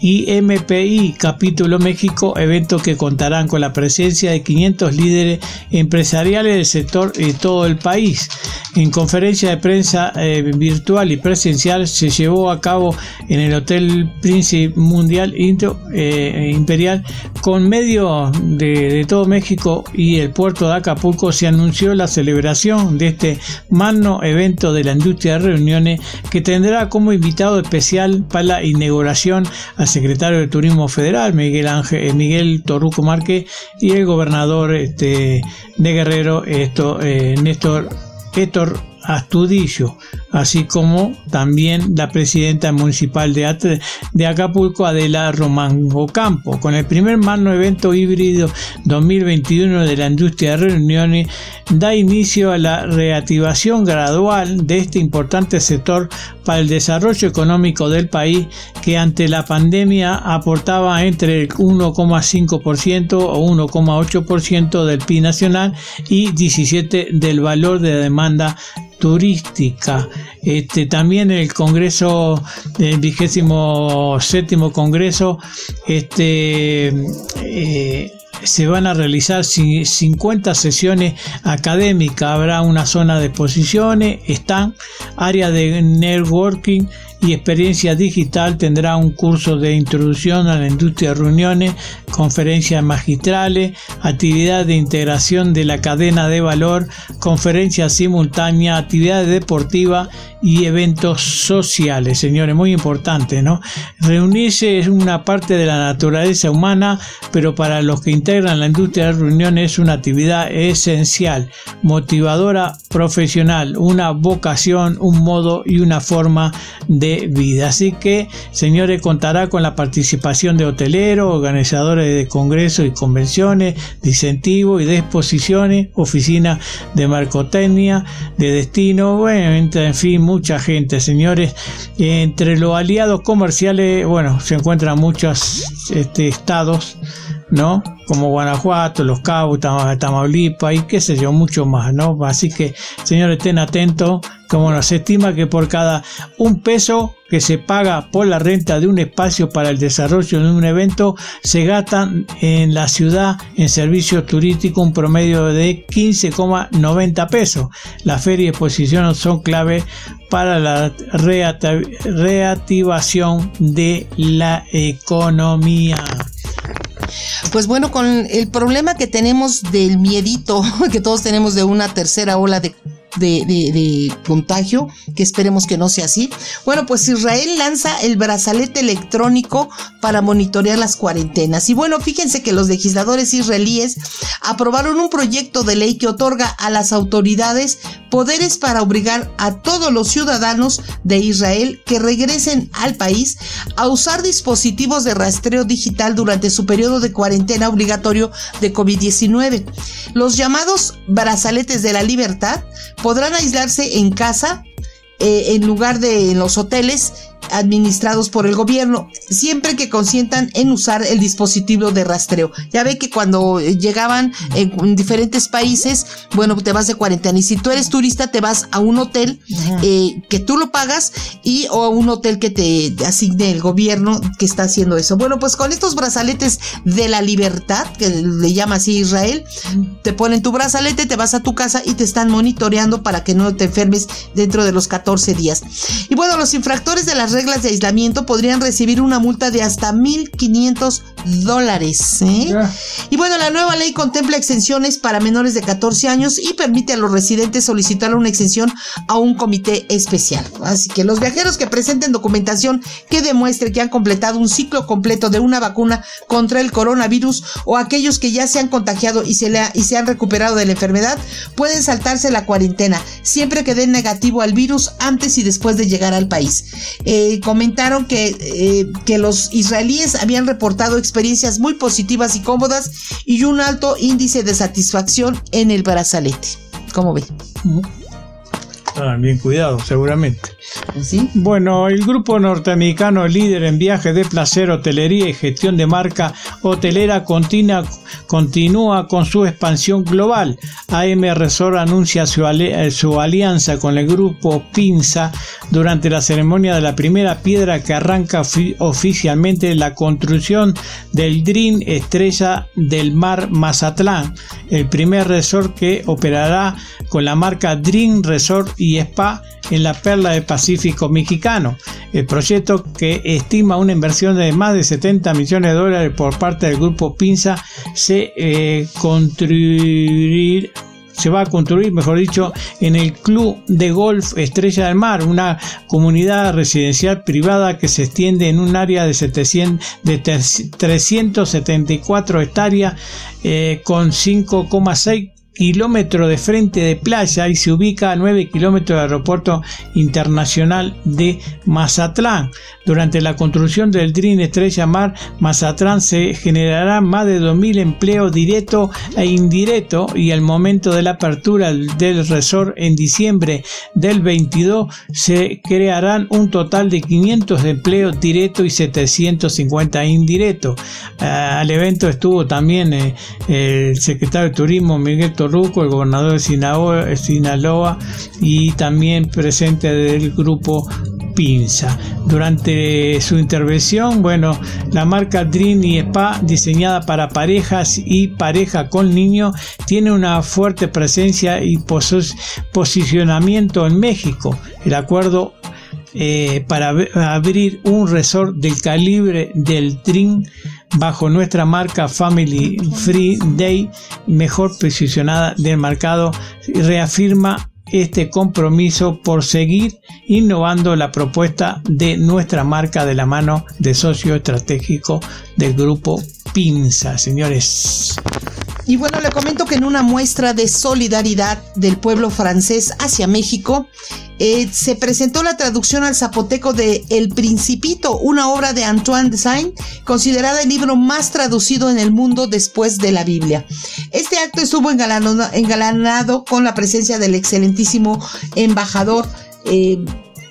[SPEAKER 2] y MPI Capítulo México, eventos que contarán con la presencia de 500 líderes empresariales del sector de todo el país. En conferencia de prensa eh, virtual y presencial se llevó a cabo en el Hotel Príncipe Mundial eh, Imperial con medio de, todo México y el puerto de Acapulco se anunció la celebración de este magno evento de la industria de reuniones que tendrá como invitado especial para la inauguración al secretario de Turismo Federal, Miguel, Ángel, eh, Miguel Torruco Márquez, y el gobernador este, de Guerrero, esto, eh, Néstor Héctor Astudillo, así como también la presidenta municipal de, Acapulco, Adela Román Ocampo. Con el primer magno evento híbrido 2021 de la industria de reuniones, da inicio a la reactivación gradual de este importante sector para el desarrollo económico del país que ante la pandemia aportaba entre el 1,5% o 1,8% del PIB nacional y 17% del valor de demanda turística. Este, también el Congreso, el vigésimo séptimo Congreso, este, eh, se van a realizar 50 sesiones académicas, habrá una zona de exposiciones, están área de networking y experiencia digital tendrá un curso de introducción a la industria de reuniones, conferencias magistrales, actividad de integración de la cadena de valor, conferencias simultáneas, actividades deportivas y eventos sociales, señores, muy importante, ¿no? Reunirse es una parte de la naturaleza humana, pero para los que integran la industria de reuniones es una actividad esencial, motivadora, profesional, una vocación, un modo y una forma de vida. Así que, señores, contará con la participación de hoteleros, organizadores de congresos y convenciones, de incentivos y de exposiciones, oficinas de marcotecnia, de destino, bueno, en fin, mucha gente, señores. Entre los aliados comerciales, bueno, se encuentran muchos este, estados ¿no? Como Guanajuato, Los Cabos, Tamaulipas y qué sé yo, mucho más, ¿no? Así que, señores, estén atentos, como nos estima que por cada un peso que se paga por la renta de un espacio para el desarrollo de un evento, se gastan en la ciudad en servicios turísticos un promedio de 15,90 pesos. La feria y exposición son clave para la reactivación de la economía.
[SPEAKER 1] Pues bueno, con el problema que tenemos del miedito *laughs* que todos tenemos de una tercera ola de de, contagio, que esperemos que no sea así. Bueno, pues Israel lanza el brazalete electrónico para monitorear las cuarentenas. Y bueno, fíjense que los legisladores israelíes aprobaron un proyecto de ley que otorga a las autoridades poderes para obligar a todos los ciudadanos de Israel que regresen al país a usar dispositivos de rastreo digital durante su periodo de cuarentena obligatorio de COVID-19. Los llamados brazaletes de la libertad podrán aislarse en casa eh, en lugar de en los hoteles administrados por el gobierno, siempre que consientan en usar el dispositivo de rastreo. Ya ve que cuando llegaban en diferentes países, bueno, te vas de cuarentena y si tú eres turista te vas a un hotel eh, que tú lo pagas y o a un hotel que te asigne el gobierno que está haciendo eso. Bueno, pues con estos brazaletes de la libertad, que le llama así Israel, te ponen tu brazalete, te vas a tu casa y te están monitoreando para que no te enfermes dentro de los 14 días. Y bueno, los infractores de las reglas de aislamiento podrían recibir una multa de hasta 1.500 dólares. ¿eh? Y bueno, la nueva ley contempla exenciones para menores de 14 años y permite a los residentes solicitar una exención a un comité especial. Así que los viajeros que presenten documentación que demuestre que han completado un ciclo completo de una vacuna contra el coronavirus o aquellos que ya se han contagiado y se, le y se han recuperado de la enfermedad pueden saltarse la cuarentena siempre que den negativo al virus antes y después de llegar al país. Eh, comentaron que, eh, que los israelíes habían reportado experiencias muy positivas y cómodas y un alto índice de satisfacción en el brazalete. ¿Cómo ve?
[SPEAKER 2] Ah, bien cuidado, seguramente. Bueno, el grupo norteamericano líder en viajes de placer, hotelería y gestión de marca hotelera continua, continúa con su expansión global. AM Resort anuncia su, su, alianza con el grupo Pinza durante la ceremonia de la primera piedra que arranca oficialmente la construcción del Dream Estrella del Mar Mazatlán, el primer resort que operará con la marca Dream Resort y Spa en la perla del Pacífico mexicano. El proyecto que estima una inversión de más de 70 millones de dólares por parte del grupo Pinza se eh, se va a construir, mejor dicho, en el Club de Golf Estrella del Mar, una comunidad residencial privada que se extiende en un área de, 700, de 374 hectáreas eh, con 5,6 kilómetro de frente de playa y se ubica a 9 kilómetros del aeropuerto internacional de Mazatlán. Durante la construcción del Dream Estrella Mar Mazatlán se generarán más de 2.000 empleos directos e indirectos y al momento de la apertura del resort en diciembre del 22 se crearán un total de 500 empleos directos y 750 indirectos. Al evento estuvo también eh, el secretario de Turismo Miguel El gobernador de Sinaloa y también presente del grupo Pinza. Durante su intervención, bueno, la marca Dream y Spa, diseñada para parejas y pareja con niños, tiene una fuerte presencia y posicionamiento en México. El acuerdo eh, para abrir un resort del calibre del Dream bajo nuestra marca Family Free Day, mejor posicionada del mercado, reafirma este compromiso por seguir innovando la propuesta de nuestra marca de la mano de socio estratégico del grupo Pinza, señores.
[SPEAKER 1] Y bueno, le comento que en una muestra de solidaridad del pueblo francés hacia México, eh, se presentó la traducción al zapoteco de El Principito, una obra de Antoine de Saint, considerada el libro más traducido en el mundo después de la Biblia. Este acto estuvo engalanado, con la presencia del excelentísimo embajador eh,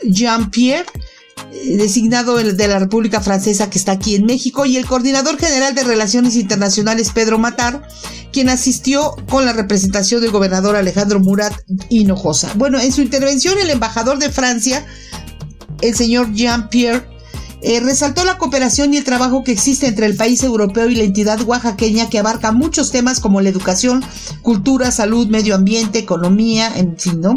[SPEAKER 1] Jean-Pierre designado de la República Francesa que está aquí en México, y el coordinador general de Relaciones Internacionales, Pedro Matar, quien asistió con la representación del gobernador Alejandro Murat Hinojosa. Bueno, en su intervención, el embajador de Francia, el señor Jean-Pierre eh, resaltó la cooperación y el trabajo que existe entre el país europeo y la entidad oaxaqueña que abarca muchos temas como la educación, cultura, salud, medio ambiente, economía, en fin, ¿no?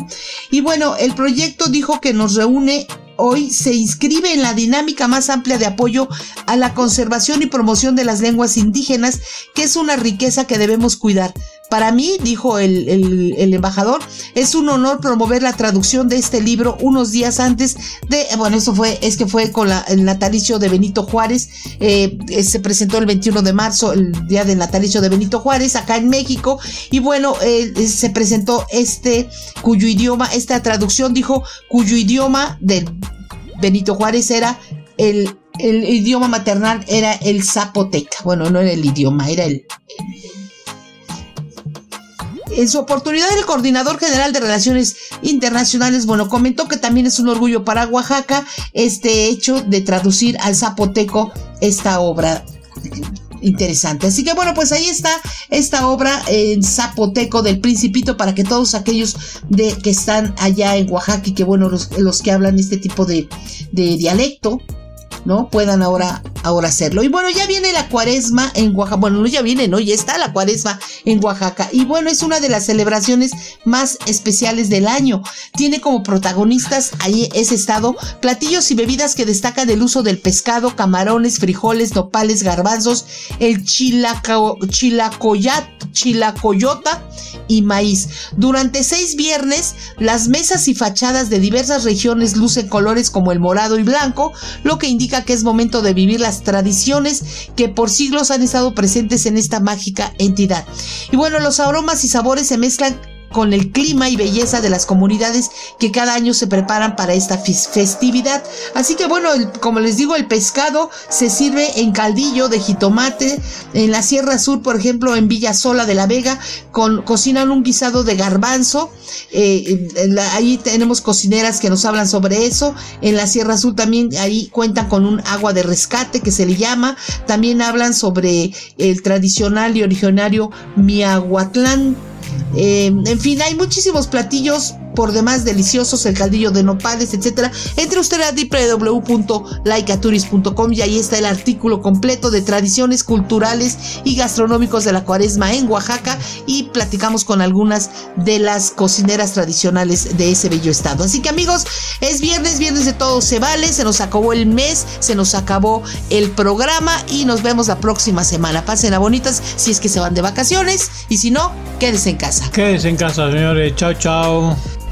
[SPEAKER 1] Y bueno, el proyecto dijo que nos reúne hoy se inscribe en la dinámica más amplia de apoyo a la conservación y promoción de las lenguas indígenas, que es una riqueza que debemos cuidar. Para mí, dijo el, embajador, es un honor promover la traducción de este libro unos días antes de, bueno, eso fue, es que fue con el natalicio de Benito Juárez, eh, eh, se presentó el 21 de marzo, el día del natalicio de Benito Juárez, acá en México, y bueno, eh, se presentó este, cuyo idioma, esta traducción dijo, cuyo idioma de Benito Juárez era el, el idioma maternal era el zapoteca, bueno, no era el idioma, era el en su oportunidad, el coordinador general de Relaciones Internacionales, bueno, comentó que también es un orgullo para Oaxaca este hecho de traducir al zapoteco esta obra interesante. Así que bueno, pues ahí está esta obra en zapoteco del Principito para que todos aquellos de, que están allá en Oaxaca y que bueno, los, que hablan este tipo de, de dialecto, ¿no? Puedan ahora, ahora hacerlo. Y bueno, ya viene la cuaresma en Oaxaca. Bueno, no ya viene, ¿no? Ya está la cuaresma en Oaxaca. Y bueno, es una de las celebraciones más especiales del año. Tiene como protagonistas ahí ese estado platillos y bebidas que destacan el uso del pescado, camarones, frijoles, nopales, garbanzos, el chilaco, chilacoyat, chilacoyota y maíz. Durante seis viernes, las mesas y fachadas de diversas regiones lucen colores como el morado y blanco, lo que indica que es momento de vivir las tradiciones que por siglos han estado presentes en esta mágica entidad. Y bueno, los aromas y sabores se mezclan con el clima y belleza de las comunidades que cada año se preparan para esta festividad. Así que bueno, como les digo, el pescado se sirve en caldillo de jitomate. En la Sierra Sur, por ejemplo, en Villa Sola de la Vega, con, cocinan un guisado de garbanzo. Eh, ahí tenemos cocineras que nos hablan sobre eso. En la Sierra Sur también ahí cuentan con un agua de rescate que se le llama. También hablan sobre el tradicional y originario miahuatlán eh, en fin, hay muchísimos platillos por demás deliciosos, el caldillo de nopales, etcétera. Entre usted a www.laicaturis.com y ahí está el artículo completo de tradiciones culturales y gastronómicos de la cuaresma en Oaxaca y platicamos con algunas de las cocineras tradicionales de ese bello estado. Así que amigos, es viernes, viernes de todo se vale, se nos acabó el mes, se nos acabó el programa y nos vemos la próxima semana. Pasen a bonitas si es que se van de vacaciones y si no, quédense en casa.
[SPEAKER 2] Quédense en casa, señores. Chao, chao.